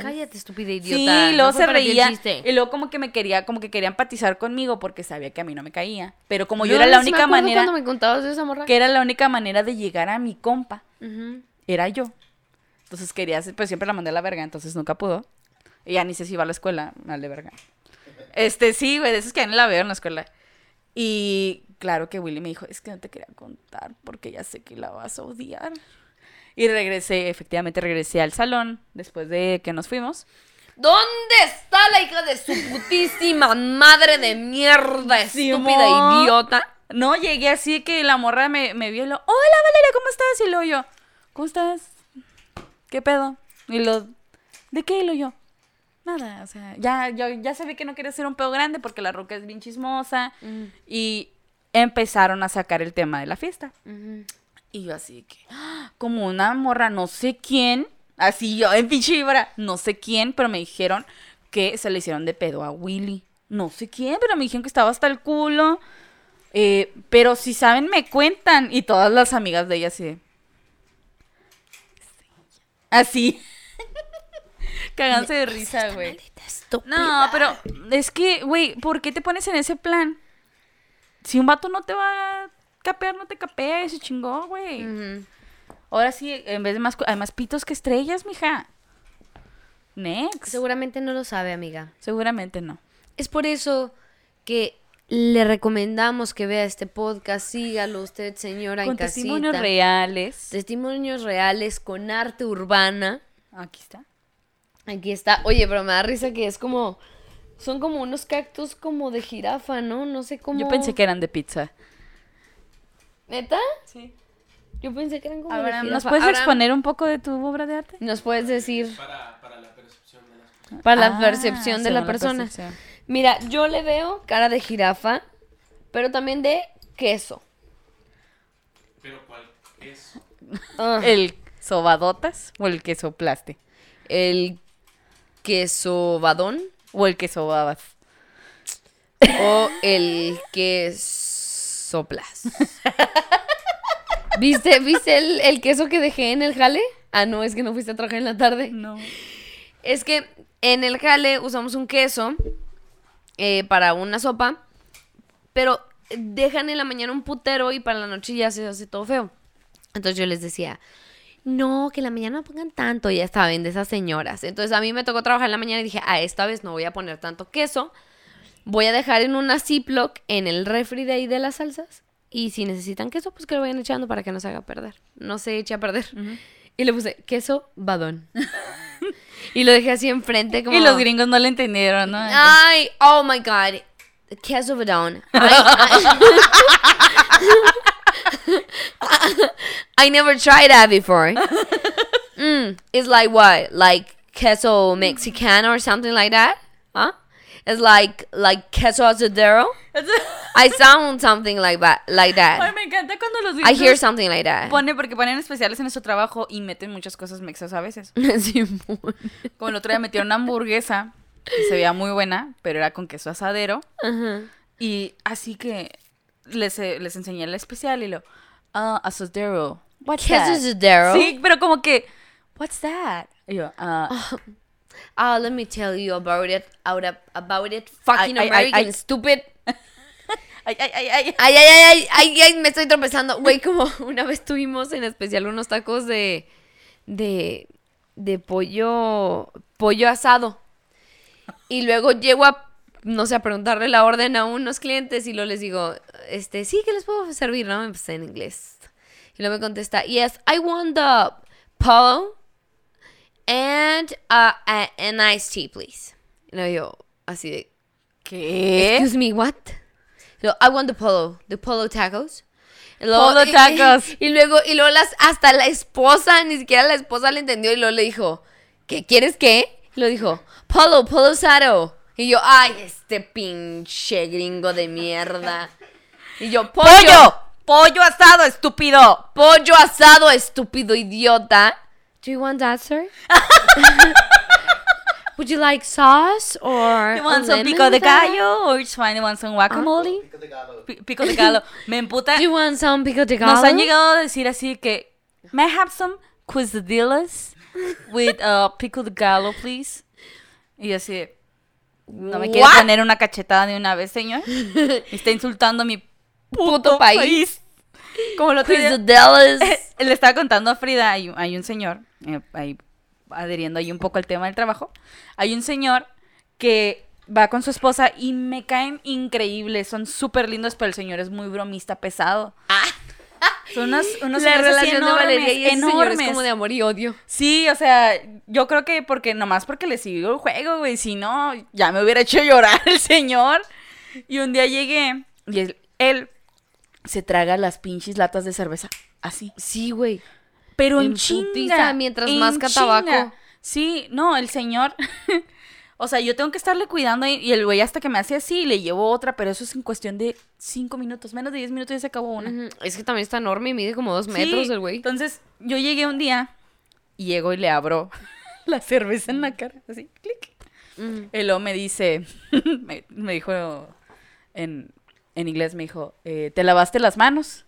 Cállate, estúpida Sí, idiota. y luego No se reía. Y luego como que me quería, como que quería empatizar conmigo porque sabía que a mí no me caía. Pero como yo era la sí me única acuerdo manera, cuando me contabas de esa morra. que era la única manera de llegar a mi compa, era yo. Entonces quería, hacer- pues siempre la mandé a la verga, entonces nunca pudo. Y ya ni sé si iba a la escuela, mal de verga. Este, sí, güey, de esos que no la veo en la escuela. Y claro que Willy me dijo, es que no te quería contar porque ya sé que la vas a odiar. Y regresé, efectivamente regresé al salón después de que nos fuimos. ¿Dónde está la hija de su putísima madre de mierda, estúpida Simón. idiota? No, llegué así que la morra me, me vio y lo, hola Valeria, ¿cómo estás? Y lo yo, ¿cómo estás? ¿Qué pedo? Y lo, ¿de qué? Y lo yo, nada, o sea, ya, yo ya sabía que no quería hacer un pedo grande porque la roca es bien chismosa. Y empezaron a sacar el tema de la fiesta. Y yo así que, ¡ah! como una morra, no sé quién, así yo en pinche vibra, no sé quién, pero me dijeron que se le hicieron de pedo a Willy. No sé quién, pero me dijeron que estaba hasta el culo. Eh, pero si saben, me cuentan. Y todas las amigas de ella así. de, Así. Cagándose de risa, güey. No, pero es que, güey, ¿por qué te pones en ese plan? Si un vato no te va a capear, no te capea, se chingó, güey. Ahora sí, en vez de más, hay más pitos que estrellas, mija. Next. Seguramente no lo sabe, amiga. Seguramente no. Es por eso que le recomendamos que vea este podcast. Sígalo usted, señora, Con en casita. testimonios reales. Testimonios reales con arte urbana. Aquí está. Aquí está. Oye, pero me da risa que es como. Son como unos cactus como de jirafa, ¿no? No sé cómo. Yo pensé que eran de pizza. ¿Neta? Sí. Yo pensé que eran como de jirafa. ¿nos puedes Abraham, exponer un poco de tu obra de arte? ¿Nos puedes decir Para, para la percepción de las para la Ah, percepción de la según persona? percepción. Mira, yo le veo cara de jirafa, pero también de queso. Pero ¿cuál es? Ah, ¿El sobadotas o el que soplaste? el queso badón ¿O el que sobabas? o el que soplas. ¿Viste, ¿viste el, el queso que dejé en el jale? Ah, no, es que no fuiste a trabajar en la tarde. No. Es que en el jale usamos un queso eh, para una sopa, pero dejan en la mañana un putero y para la noche ya se hace todo feo. Entonces yo les decía, no, que en la mañana no pongan tanto, ya saben, de esas señoras. Entonces a mí me tocó trabajar en la mañana y dije, ah, esta vez no voy a poner tanto queso, voy a dejar en una Ziploc en el refri de ahí de las salsas. Y si necesitan queso, pues que lo vayan echando para que no se haga perder. No se eche a perder. Y le puse queso badón. y lo dejé así enfrente como... Y los gringos no le entendieron, ¿no? Ay, oh my god. Queso badón. I never tried that before. Mm, it's like what? Like queso Mexican or something like that? Huh? It's like like queso asadero. I sound something like that, like Ay, that. me encanta cuando los I hear something like that. pone, porque ponen especiales en nuestro trabajo y meten muchas cosas mexas a veces. Simón. Como el otro día metieron una hamburguesa y se veía muy buena, pero era con queso asadero. Ajá. Y así que les, eh, les enseñé el especial y lo, ah, asadero. What's Queso that? Sí, pero como que, what's that? Y yo, ah, Oh, let me tell you about it. About it, about it fucking American ay. stupid. ay, ay, ay, ay. Ay, ay, ay, ay, ay, ay, me estoy tropezando. Güey, como una vez tuvimos en especial unos tacos de. de. de pollo. pollo asado. Y luego llego a. no sé, a preguntarle la orden a unos clientes y luego les digo, este, sí, ¿qué les puedo servir? No, empecé en inglés. Y luego me contesta, yes, I want the polo and uh, a, an iced tea, please. Y luego yo, así de, ¿Qué? Excuse me, what? Y luego, I want the polo, the polo tacos. Y luego- Polo tacos. Y, luego, y luego las, hasta la esposa, ni siquiera la esposa le entendió y luego le dijo, ¿qué quieres qué? Y lo dijo, polo, polo asado. Y yo, ay, este pinche gringo de mierda. Y yo, pollo, ¡Pollo! ¡Pollo asado, estúpido! pollo asado, estúpido idiota. Do you want that, sir? Would you like sauce or You want some pico de gallo or it's fine, you want some guacamole? Pico de Pico gallo. Me emputa. Do you want some pico de Nos gallo? han llegado a decir así que, may I have some quesadillas with uh, pico de gallo, please? Y yo así, no me quiere What? poner una cachetada de una vez, señor. Está insultando mi puto, Puto país. Como lo otro día- Quesadillas. Le estaba contando a Frida, hay, un- hay un señor, eh, ahí, adheriendo ahí un poco al tema del trabajo, hay un señor que va con su esposa y me caen increíbles, son súper lindos, pero el señor es muy bromista, pesado. Son unos, unos La relación de Valeria y ese señor es enormes. como de amor y odio. Sí, o sea, yo creo que porque nomás porque le siguió el juego, güey, si no, ya me hubiera hecho llorar el señor. Y un día llegué y él, él se traga las pinches latas de cerveza así. Sí, güey. Pero en, En chinga. mientras en masca tabaco. Sí, no, el señor. o sea, yo tengo que estarle cuidando y, el güey hasta que me hace así le llevo otra, pero eso es en cuestión de cinco minutos, menos de diez minutos ya se acabó una. Es que también está enorme y mide como dos Sí, metros el güey. Entonces, yo llegué un día y llego y le abro la cerveza en la cara, así, clic. Y luego me dice, me, me dijo en, en inglés, me dijo, eh, ¿te lavaste las manos?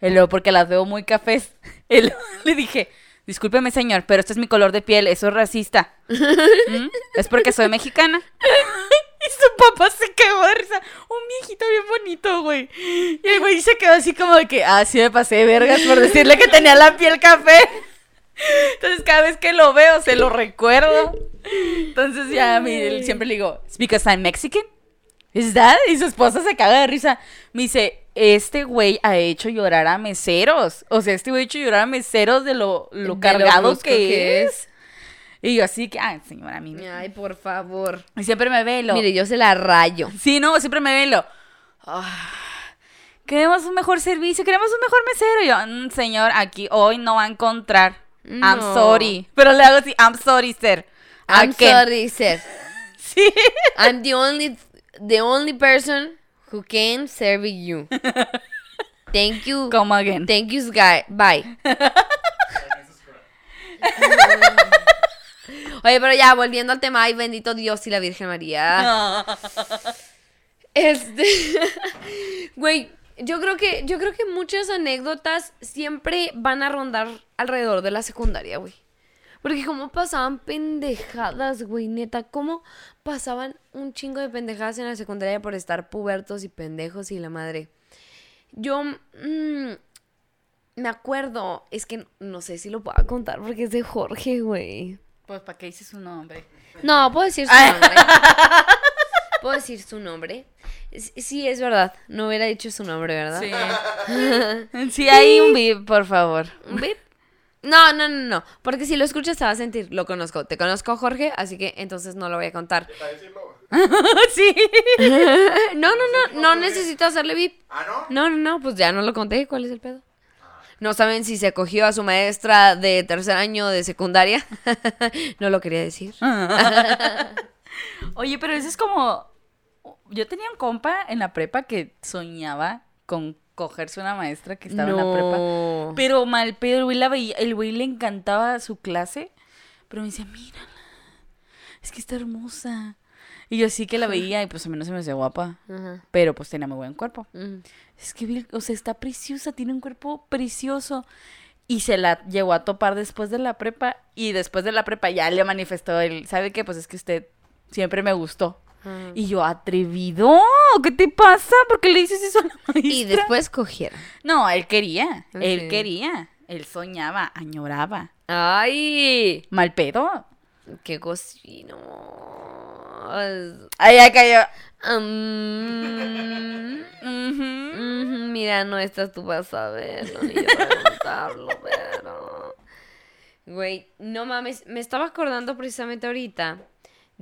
Y luego, porque las veo muy cafés. Y luego le dije, discúlpeme señor, pero este es mi color de piel, eso es racista. ¿Mm? Es porque soy mexicana. Y su papá se cagó de risa. Un viejito bien bonito, güey. Y el güey se quedó así como de que, ah, sí me pasé de vergas por decirle que tenía la piel café. Entonces cada vez que lo veo se lo recuerdo. Entonces ya a mí él siempre le digo, "It's because I'm Mexican. ¿Verdad? Y su esposa se caga de risa. Me dice, este güey ha hecho llorar a meseros. O sea, este güey ha hecho llorar a meseros de lo, lo De cargado que, es. Y yo así que, ay, señora, a mí. me- Ay, por favor. Y siempre me ve y lo. Mire, yo se la rayo. Sí, no, siempre me ven y lo. "Ah, queremos un mejor servicio, queremos un mejor mesero. Y yo, "Mm, señor, aquí hoy no va a encontrar. I'm sorry. Pero le hago así, I'm sorry, sir. I'm sorry, sir. Sí. I'm the only the only person who can serve you. Thank you. Come again. Thank you, Sky. Bye. Oye, pero ya, volviendo al tema, ay, bendito Dios y la Virgen María. Este, güey, yo creo que, yo creo que muchas anécdotas siempre van a rondar alrededor de la secundaria, güey. Porque como pasaban pendejadas, güey, neta, cómo pasaban un chingo de pendejadas en la secundaria por estar pubertos y pendejos y la madre. Yo mm, me acuerdo, es que no sé si lo puedo contar porque es de Jorge, güey. Pues, ¿para qué dices su nombre? No, puedo decir su nombre. Puedo decir su nombre. Sí, es verdad. No hubiera dicho su nombre, ¿verdad? Sí. sí, hay un beep, por favor. ¿Un bip? No, no, no, no. Porque si lo escuchas te vas a sentir, lo conozco. Te conozco, Jorge, así que entonces no lo voy a contar. ¿Para decirlo? sí. No, no, no, no necesito hacerle bip. Ah, ¿no? No, no, no, pues ya no lo conté. ¿Cuál es el pedo? No saben si se cogió a su maestra de tercer año de secundaria. no lo quería decir. Oye, pero eso es como. Yo tenía un compa en la prepa que soñaba con cogerse una maestra que estaba en la prepa. Pero mal pedo, el güey la veía, el güey le encantaba su clase, pero me decía, mírala, es que está hermosa. Y yo sí que la veía y pues a mí no se me hacía guapa, pero pues tenía muy buen cuerpo. Es que, o sea, está preciosa, tiene un cuerpo precioso. Y se la llegó a topar después de la prepa y después de la prepa ya le manifestó el, ¿sabe qué? Pues es que usted siempre me gustó. Y yo, atrevido, ¿qué te pasa? ¿Por qué le dices eso a la maestra? Y después cogieron. No, él quería, él Sí. quería, él soñaba, añoraba. ¡Ay! Mal pedo. ¡Qué cochino! Ay, ya cayó. Mira, no estás tú para saberlo, ni yo pero... Güey, no mames, me estaba acordando precisamente ahorita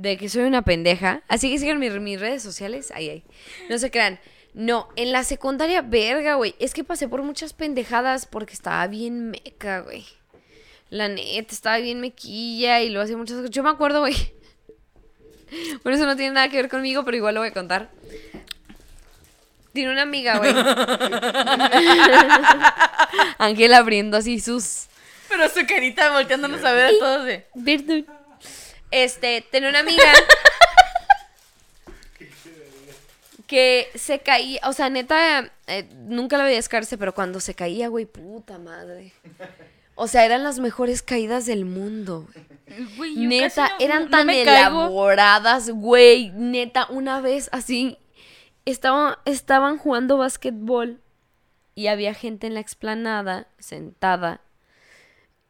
de que soy una pendeja. Así que sigan mis, mis redes sociales. Ay, ay. No se crean. No, en la secundaria, verga, güey. Es que pasé por muchas pendejadas porque estaba bien meca, güey. La neta, estaba bien mequilla y lo hacía muchas cosas. Yo me acuerdo, güey. Por eso no tiene nada que ver conmigo, pero igual lo voy a contar. Tiene una amiga, güey. Ángela abriendo así sus Pero su carita volteándonos a ver a todos de... Perdón. Este, tenía una amiga que se caía, o sea, neta, eh, nunca la veía escarse, pero cuando se caía, güey, puta madre. O sea, eran las mejores caídas del mundo. güey. Yo Neta, casi no- eran no tan me caigo. elaboradas, güey. Neta, una vez así, estaban, estaban jugando básquetbol y había gente en la explanada sentada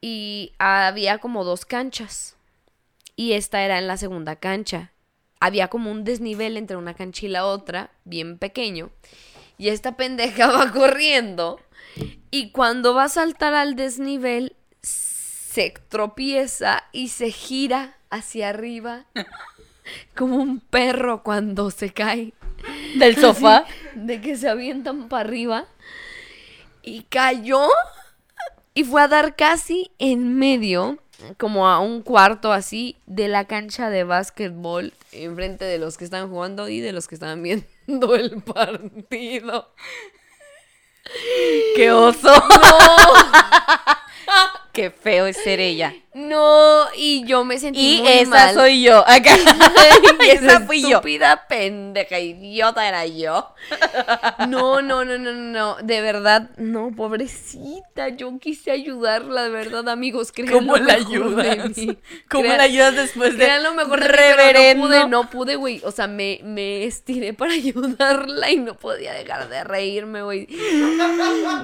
y había como dos canchas y esta era en la segunda cancha. Había como un desnivel entre una cancha y la otra, bien pequeño. Y esta pendeja va corriendo y cuando va a saltar al desnivel se tropieza y se gira hacia arriba como un perro cuando se cae Del sofá. de que se avientan para arriba y cayó y fue a dar casi en medio, como a un cuarto así, de la cancha de básquetbol, enfrente de los que estaban jugando y de los que estaban viendo el partido. ¡Qué oso! ¡Qué feo es ser ella! No, y yo me sentí Y muy esa mal. soy yo. Acá. y esa esa fui yo. estúpida pendeja idiota era yo. No, no, no, no, no, de verdad, no, pobrecita, yo quise ayudarla, de verdad, amigos, crean ¿Cómo la ayudas? mí. ¿Cómo Crean- la ayudas después de crean lo mejor de mí, pero reverendo? no pude, no pude, güey, o sea, me, me estiré para ayudarla y no podía dejar de reírme, güey.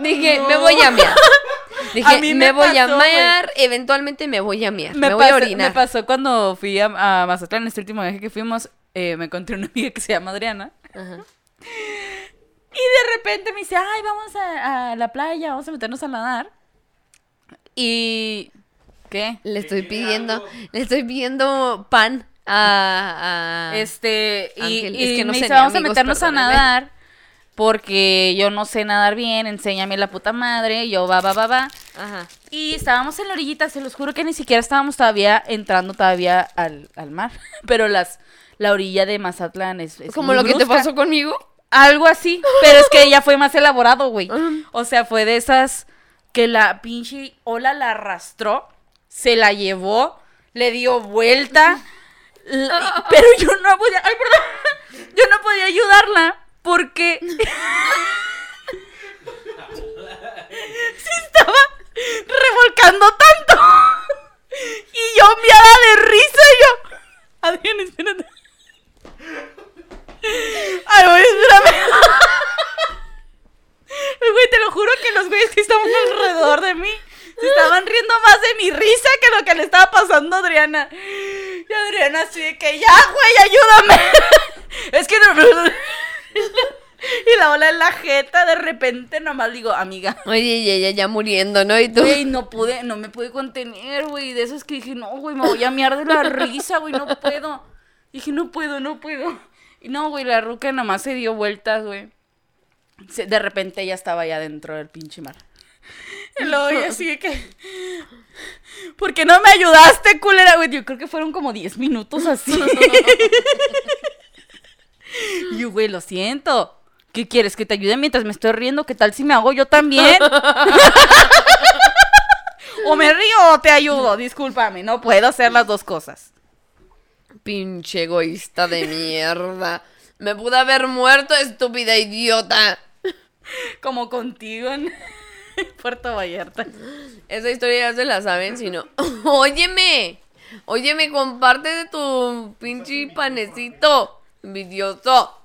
Dije, me voy a mear. Dije, A mí me, me voy a. mear, eventualmente me voy a mear, me, Me, voy a pasó, orinar. me pasó cuando fui a, a Mazatlán, este último viaje que fuimos, eh, me encontré una amiga que se llama Adriana. Ajá. Y de repente me dice, ay, vamos a, a la playa, vamos a meternos a nadar. Y... ¿Qué? Le estoy pidiendo, le estoy pidiendo pan a, a- Este, y, Ángel, y es que no me sé, dice, vamos a meternos a perdónenme". nadar porque yo no sé nadar bien, enséñame la puta madre, yo va, va, va, va. Ajá. Y estábamos en la orillita, se los juro que ni siquiera estábamos todavía entrando todavía al, al mar, pero las la orilla de Mazatlán es, es Como lo que te pasó conmigo. Algo así, pero es que ya fue más elaborado, güey. Ajá. O sea, fue de esas que la pinche ola la arrastró, se la llevó, le dio vuelta, pero yo no podía, ay, perdón, yo no podía ayudarla porque se estaba revolcando tanto y yo miada de risa y yo, Adrián, espérate. Ay, güey, espérame. Güey, te lo juro que los güeyes que estaban alrededor de mí se estaban riendo más de mi risa que lo que le estaba pasando a Adriana. Y Adriana así de que, ya, güey, ayúdame. Es que no... Y la ola en la jeta, de repente nomás digo, amiga. Oye, y ella ya muriendo, ¿no? Y tú. Güey, no pude, no me pude contener, güey. De eso es que dije, no, güey, me voy a miar de la risa, güey, no puedo. Dije, no puedo, no puedo. Y no, güey, la ruca nomás se dio vueltas, güey. De repente ella estaba ya dentro del pinche mar. Y luego ella de que. ¿Por qué no me ayudaste, culera, güey? Yo creo que fueron como 10 minutos así. Y yo, güey, lo siento. ¿Qué quieres? ¿Que te ayude mientras me estoy riendo? ¿Qué tal si me hago yo también? o me río o te ayudo. Discúlpame, no puedo hacer las dos cosas. Pinche egoísta de mierda. Me pude haber muerto, estúpida idiota. Como contigo en Puerto Vallarta. Esa historia ya se la saben, si no. Óyeme. Óyeme, comparte de tu pinche panecito. Envidioso.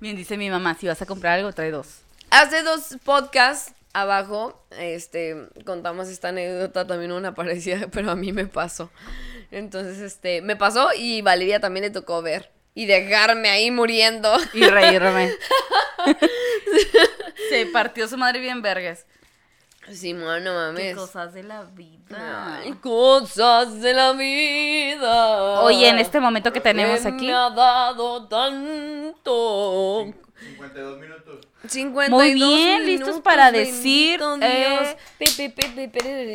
Bien, dice mi mamá, si vas a comprar algo, trae dos. Hace dos podcasts abajo, este, contamos esta anécdota, también una parecida, pero a mí me pasó. Entonces, este, me pasó y Valeria también le tocó ver. Y dejarme ahí muriendo. Y reírme. Se partió su madre bien vergas. Sí, no, no Qué mames. cosas de la vida. Ay, cosas de la vida. Oye, en este momento que tenemos que aquí. Me ha dado tanto. 52 minutos. 52 Muy bien, listos para decir, Dios. eh,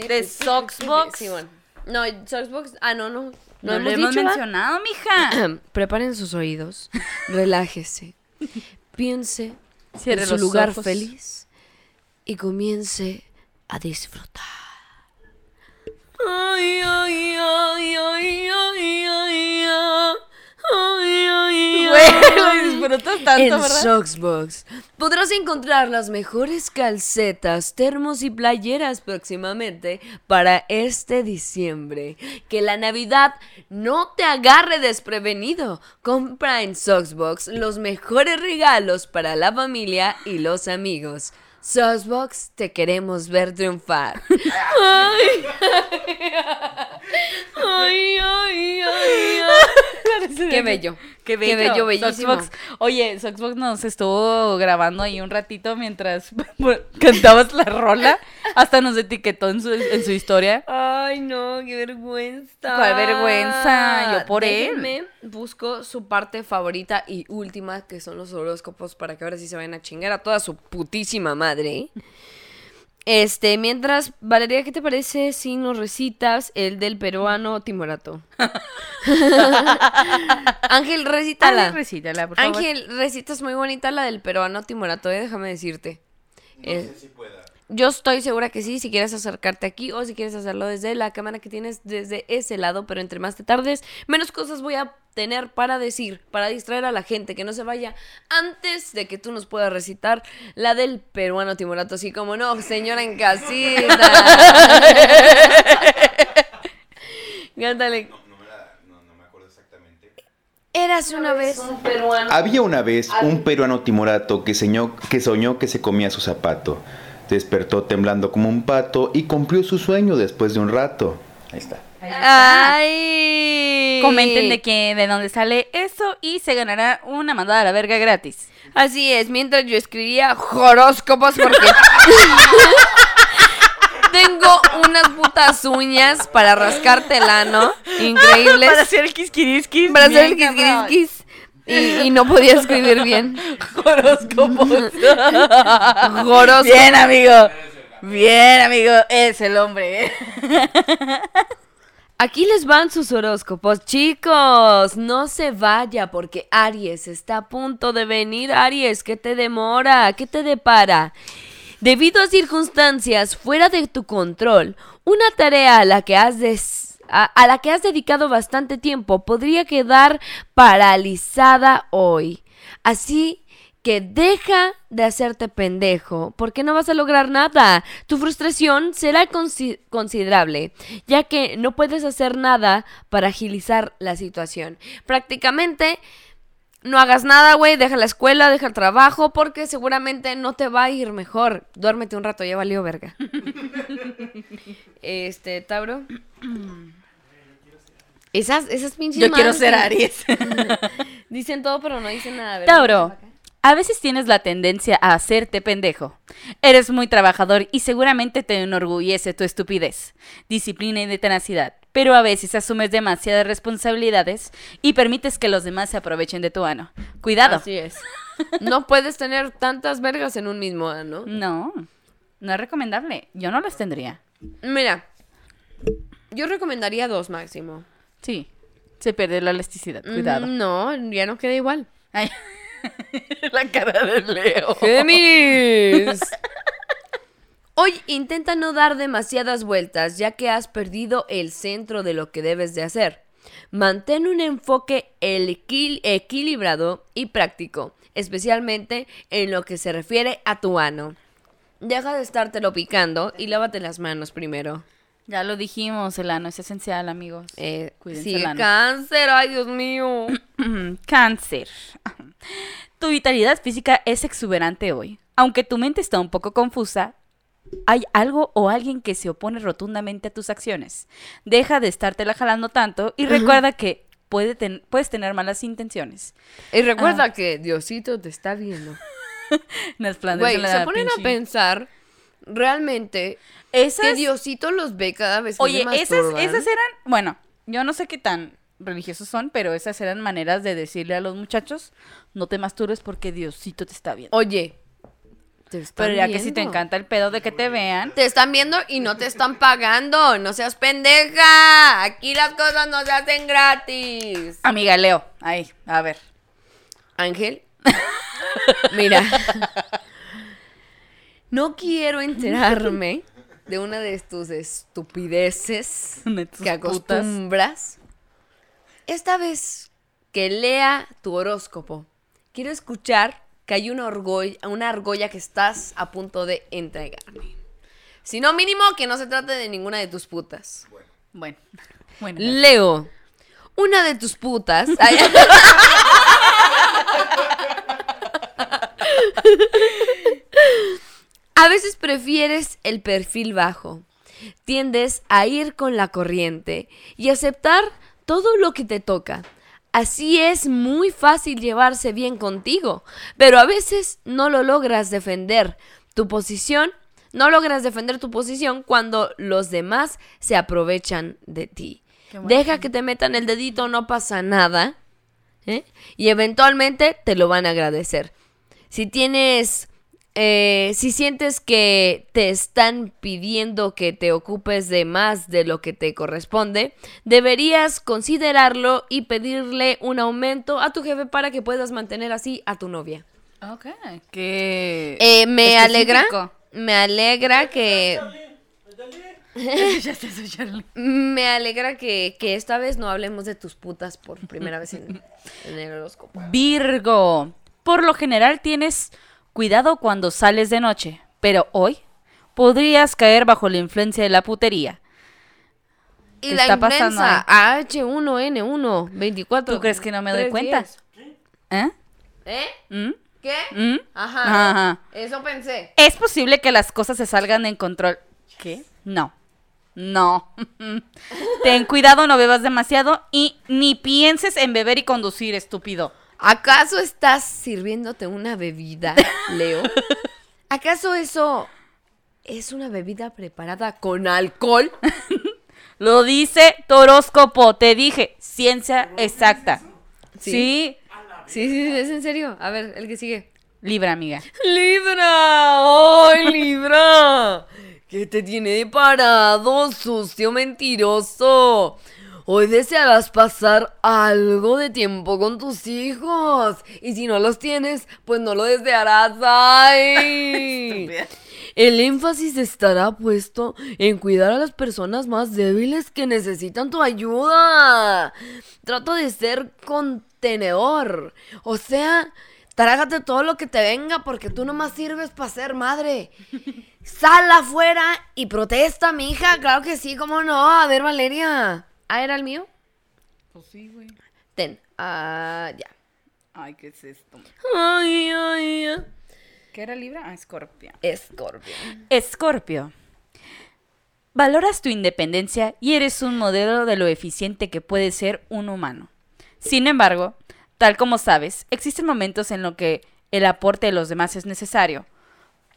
de Soxbox. Sí, bueno. No, Soxbox. Ah, no, no. No, No, lo hemos hemos dicho, ¿va? mencionado, mija. Preparen sus oídos. Relájese. Piense Cierre en su lugar ojos. feliz y comience a disfrutar. Ay, ay, ay, ay, ay, ay, ay. Ay, ay, Güey, ay, lo ay. disfrutas tanto, en ¿verdad? Soxbox podrás encontrar las mejores calcetas, termos y playeras próximamente para este diciembre. Que la Navidad no te agarre desprevenido. Compra en Soxbox los mejores regalos para la familia y los amigos. Soxbox, te queremos ver triunfar. Ay, ay, ay, ay, ay. Qué bello. Qué bello. Qué bello, bellísimo. Soxbox. Oye, Soxbox nos estuvo grabando ahí un ratito mientras cantabas la rola. Hasta nos etiquetó en su, en su historia. Ay, no, qué vergüenza. ¿Cuál vergüenza? Yo por él. Busco su parte favorita y última, que son los horóscopos, para que ahora sí se vayan a chingar a toda su putísima madre. Este, mientras, Valeria, ¿qué te parece si nos recitas el del peruano Timorato? Ángel, recítala. Dale, recítala, por favor. Ángel, recitas muy bonita la del peruano Timorato, eh, déjame decirte. No Eh, sé si pueda. Yo estoy segura que sí, si quieres acercarte aquí o si quieres hacerlo desde la cámara que tienes desde ese lado, pero entre más te tardes, menos cosas voy a tener para decir, para distraer a la gente, que no se vaya antes de que tú nos puedas recitar la del peruano Timorato, así como no, señora en casita. Cántale. No, no me la, no, no me acuerdo exactamente. Eras una vez un peruano. Había una vez un peruano timorato que soñó, que soñó que se comía su zapato. Despertó temblando como un pato y cumplió su sueño después de un rato. Ahí está. Ay. Comenten de que de dónde sale eso y se ganará una mandada a la verga gratis. Así es, mientras yo escribía horóscopos porque tengo unas putas uñas para rascarte el ano, increíbles, Para hacer el quisquiriskis. para hacer el quisquisquis y, y no podía escribir bien. Horóscopos. Horóscopos. Bien, amigo. Bien, amigo. Es el hombre. Aquí les van sus horóscopos, chicos. No se vaya porque Aries está a punto de venir. Aries, ¿qué te demora? ¿Qué te depara? Debido a circunstancias fuera de tu control, una tarea a la que has des- a, a la que has dedicado bastante tiempo podría quedar paralizada hoy. Así que deja de hacerte pendejo, porque no vas a lograr nada. Tu frustración será consi- considerable, ya que no puedes hacer nada para agilizar la situación. Prácticamente no hagas nada, güey, deja la escuela, deja el trabajo, porque seguramente no te va a ir mejor. Duérmete un rato, ya valió verga. este, Tauro. Esas, esas pinches Yo quiero ser que- Aries. Dicen todo, pero no dicen nada. ¿verdad? Tauro. A veces tienes la tendencia a hacerte pendejo. Eres muy trabajador y seguramente te enorgullece tu estupidez, disciplina y de tenacidad. Pero a veces asumes demasiadas responsabilidades y permites que los demás se aprovechen de tu ano. Cuidado. Así es. No puedes tener tantas vergas en un mismo ano. No, no es recomendable. Yo no las tendría. Mira, yo recomendaría dos máximo. Sí, se pierde la elasticidad. Cuidado. Mm, No, ya no queda igual. Ay. la cara de Leo. Hoy intenta no dar demasiadas vueltas ya que has perdido el centro de lo que debes de hacer. Mantén un enfoque equil- equilibrado y práctico, especialmente en lo que se refiere a tu ano. Deja de estártelo picando y lávate las manos primero. Ya lo dijimos, el ano es esencial, amigos. Eh, Cuídense el ano. cáncer, ay Dios mío. Cáncer. Tu vitalidad física es exuberante hoy. Aunque tu mente está un poco confusa, hay algo o alguien que se opone rotundamente a tus acciones. Deja de estártela jalando tanto y recuerda que puede ten- puedes tener malas intenciones. Y recuerda Ah. que Diosito te está viendo. Se ponen a pensar realmente Esas, que Diosito los ve cada vez que oye, se esas, masturban. esas eran, bueno, yo no sé qué tan religiosos son, pero esas eran maneras de decirle a los muchachos, no te masturbes porque Diosito te está viendo. Oye, te Pero ya que si te encanta el pedo de que te vean, Te están viendo y no te están pagando. No seas pendeja. Aquí las cosas no se hacen gratis. amiga Leo, ahí, a ver. Ángel. Mira. No quiero enterarme de una de tus estupideces De tus que putas. acostumbras. Esta vez que lea tu horóscopo, quiero escuchar que hay una, orgolla, una argolla que estás a punto de entregarme. Si no, mínimo que no se trate de ninguna de tus putas. Bueno, bueno. Leo, una de tus putas. Ay, A veces prefieres el perfil bajo. Tiendes a ir con la corriente y aceptar todo lo que te toca. Así es muy fácil llevarse bien contigo, pero a veces no lo logras defender tu posición, no logras defender tu posición cuando los demás se aprovechan de ti. Deja que te metan el dedito, no pasa nada. ¿eh? Y eventualmente te lo van a agradecer. Si tienes, eh, si sientes que te están pidiendo que te ocupes de más de lo que te corresponde, deberías considerarlo y pedirle un aumento a tu jefe para que puedas mantener así a tu novia. Ok. Que. Eh, me alegra, me alegra que, me alegra que, que esta vez no hablemos de tus putas por primera vez en, en el horóscopo. Virgo. Por lo general tienes cuidado cuando sales de noche, pero hoy podrías caer bajo la influencia de la putería. Y ¿Qué la está pasando influenza H1N1 24. ¿Tú crees que no me doy 3, cuenta? 10. ¿Eh? ¿Eh? ¿Mm? ¿Qué? ¿Mm? Ajá. Ajá. Eso pensé. Es posible que las cosas se salgan en control. ¿Qué? No. No. Ten cuidado, no bebas demasiado y ni pienses en beber y conducir, estúpido. ¿Acaso estás sirviéndote una bebida, Leo? ¿Acaso eso es una bebida preparada con alcohol? Lo dice tu horóscopo, te dije, ciencia exacta. Sí. Sí. Sí, sí, sí, es en serio. A ver, el que sigue. Libra, amiga. Libra, ¡ay, Libra! ¿Qué te tiene de parado, sucio mentiroso? Hoy desearás pasar algo de tiempo con tus hijos. Y si no los tienes, pues no lo desearás. ¡Ay! El énfasis estará puesto en cuidar a las personas más débiles que necesitan tu ayuda. Trato de ser contenedor. O sea, trágate todo lo que te venga porque tú nomás sirves para ser madre. Sal afuera y protesta, mi hija. Claro que sí, cómo no. A ver, Valeria. ¿Ah, era el mío? Pues sí, güey. Ten. Ah, ya. Ay, ¿qué es esto? Ay, ay, ay. ¿Qué era Libra? Ah, Escorpio. Escorpio. Escorpio. Valoras tu independencia y eres un modelo de lo eficiente que puede ser un humano. Sin embargo, tal como sabes, existen momentos en los que el aporte de los demás es necesario.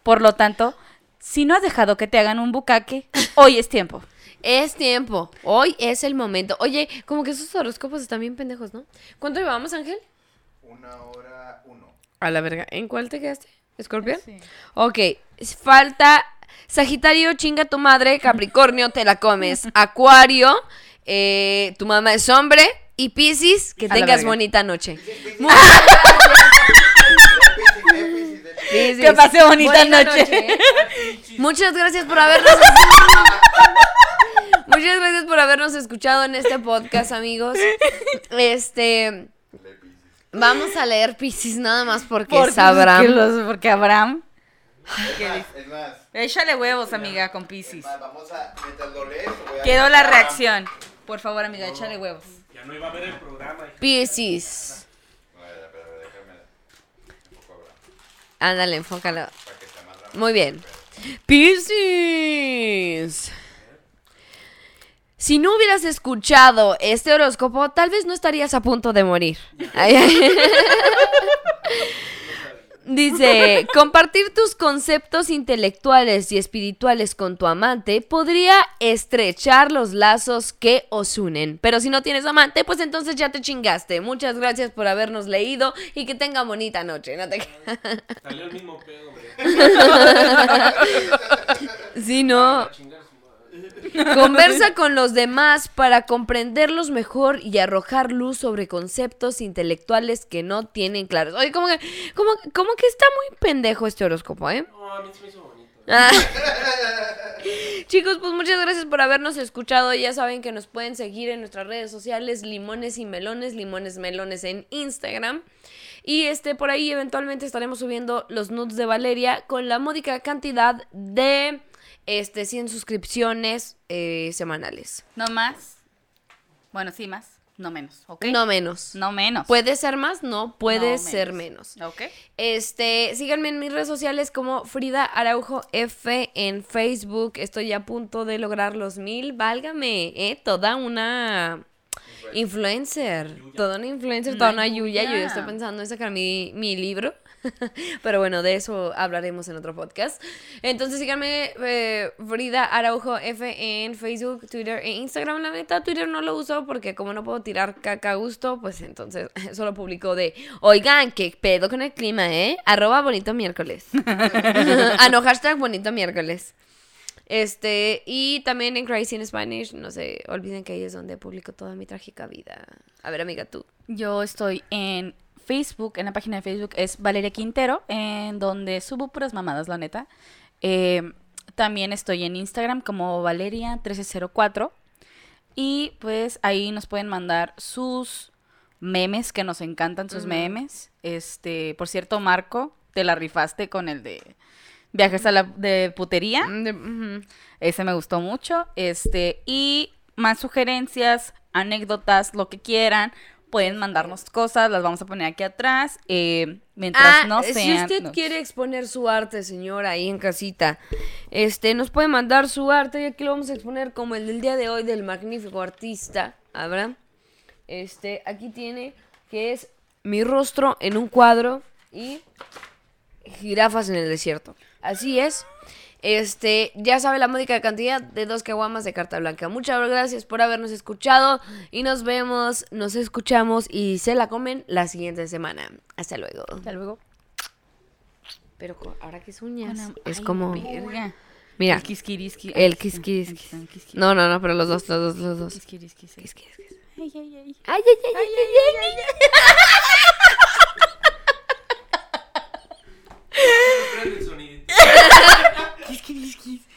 Por lo tanto, si no has dejado que te hagan un bucaque, hoy es tiempo. Es tiempo. Hoy es el momento. Oye, como que esos horóscopos están bien pendejos, ¿no? ¿Cuánto llevamos, Ángel? Una hora uno. A la verga. ¿En cuál te quedaste? ¿Escorpión? Sí. Ok. Falta Sagitario, chinga tu madre. Capricornio, te la comes. Acuario, eh, tu mamá es hombre. Y Piscis, que A tengas bonita noche. Piscis, Que pase bonita noche. noche. Muchas gracias por habernos Muchas gracias por habernos escuchado en este podcast, amigos. Este vamos a leer Piscis nada más porque, Porque, sabrán. que los- porque Abraham. Es más, Échale huevos, amiga, con Piscis. más, vamos a. Mientras lo lees, voy a. Quedó la reacción. Por favor, amiga, échale huevos. Ya no iba a ver el programa. Abraham, Ándale, enfócalo. más. Muy bien. Piscis. Si no hubieras escuchado este horóscopo, tal vez no estarías a punto de morir. Dice, compartir tus conceptos intelectuales y espirituales con tu amante podría estrechar los lazos que os unen. Pero si no tienes amante, pues entonces ya te chingaste. Muchas gracias por habernos leído y que tenga bonita noche. No te... Salió el mismo pedo. Sí, no. Conversa con los demás para comprenderlos mejor y arrojar luz sobre conceptos intelectuales que no tienen claros. Oye, como que, como, como que está muy pendejo este horóscopo, ¿eh? No, a mí se me hizo bonito. Ah. Chicos, pues muchas gracias por habernos escuchado. Ya saben que nos pueden seguir en nuestras redes sociales, Limones y Melones, Limones Melones en Instagram. Y este por ahí eventualmente estaremos subiendo los nudes de Valeria con la módica cantidad de este 100 suscripciones eh, semanales. No más. Bueno, sí, más. No menos, ¿ok? No menos. No menos. ¿Puede ser más? No, puede No ser menos. ¿Ok? Este, síganme en mis redes sociales como Frida Araujo F en Facebook. Estoy a punto de lograr los mil. Válgame, ¿eh? Toda una influencer. Toda una influencer, toda una yuya. Yo ya estoy pensando en sacar mi, mi libro. Pero bueno, de eso hablaremos en otro podcast. Entonces síganme eh, Frida Araujo F en Facebook, Twitter e Instagram. La neta, Twitter no lo uso porque como no puedo tirar caca a gusto, pues entonces solo publico de, oigan, qué pedo con el clima, ¿eh? Arroba bonito miércoles. ah, no, hashtag bonito miércoles. Este, y también en Crazy in Spanish, no se olviden que ahí es donde publico toda mi trágica vida. A ver, amiga, tú. Yo estoy en Facebook, en la página de Facebook es Valeria Quintero, en donde subo puras mamadas, la neta. Eh, también estoy en Instagram como Valeria1304. Y pues ahí nos pueden mandar sus memes, que nos encantan sus memes. Este, por cierto, Marco, te la rifaste con el de viajes a la de putería. Mm. Ese me gustó mucho. Este, y más sugerencias, anécdotas, lo que quieran, pueden mandarnos cosas, las vamos a poner aquí atrás. eh, mientras Ah, no si sean. usted no. quiere exponer su arte, señora, ahí en casita, este, nos puede mandar su arte y aquí lo vamos a exponer como el del día de hoy del magnífico artista, Abraham. Este, aquí tiene que es mi rostro en un cuadro y jirafas en el desierto. Así es. Este, ya sabe la módica cantidad de dos caguamas de carta blanca. Muchas gracias por habernos escuchado y nos vemos, nos escuchamos y se la comen la siguiente semana. Hasta luego. Hasta luego. Pero ahora que es uñas, es como. Mira, el quisquirisqui. El quisquirisqui. No, no, no, pero los dos, los dos, los dos. Ay, ay, ay. Ay, ay, ay, ay, ay, ay. ay, ay, ay Kiss, kiss, kiss, kiss.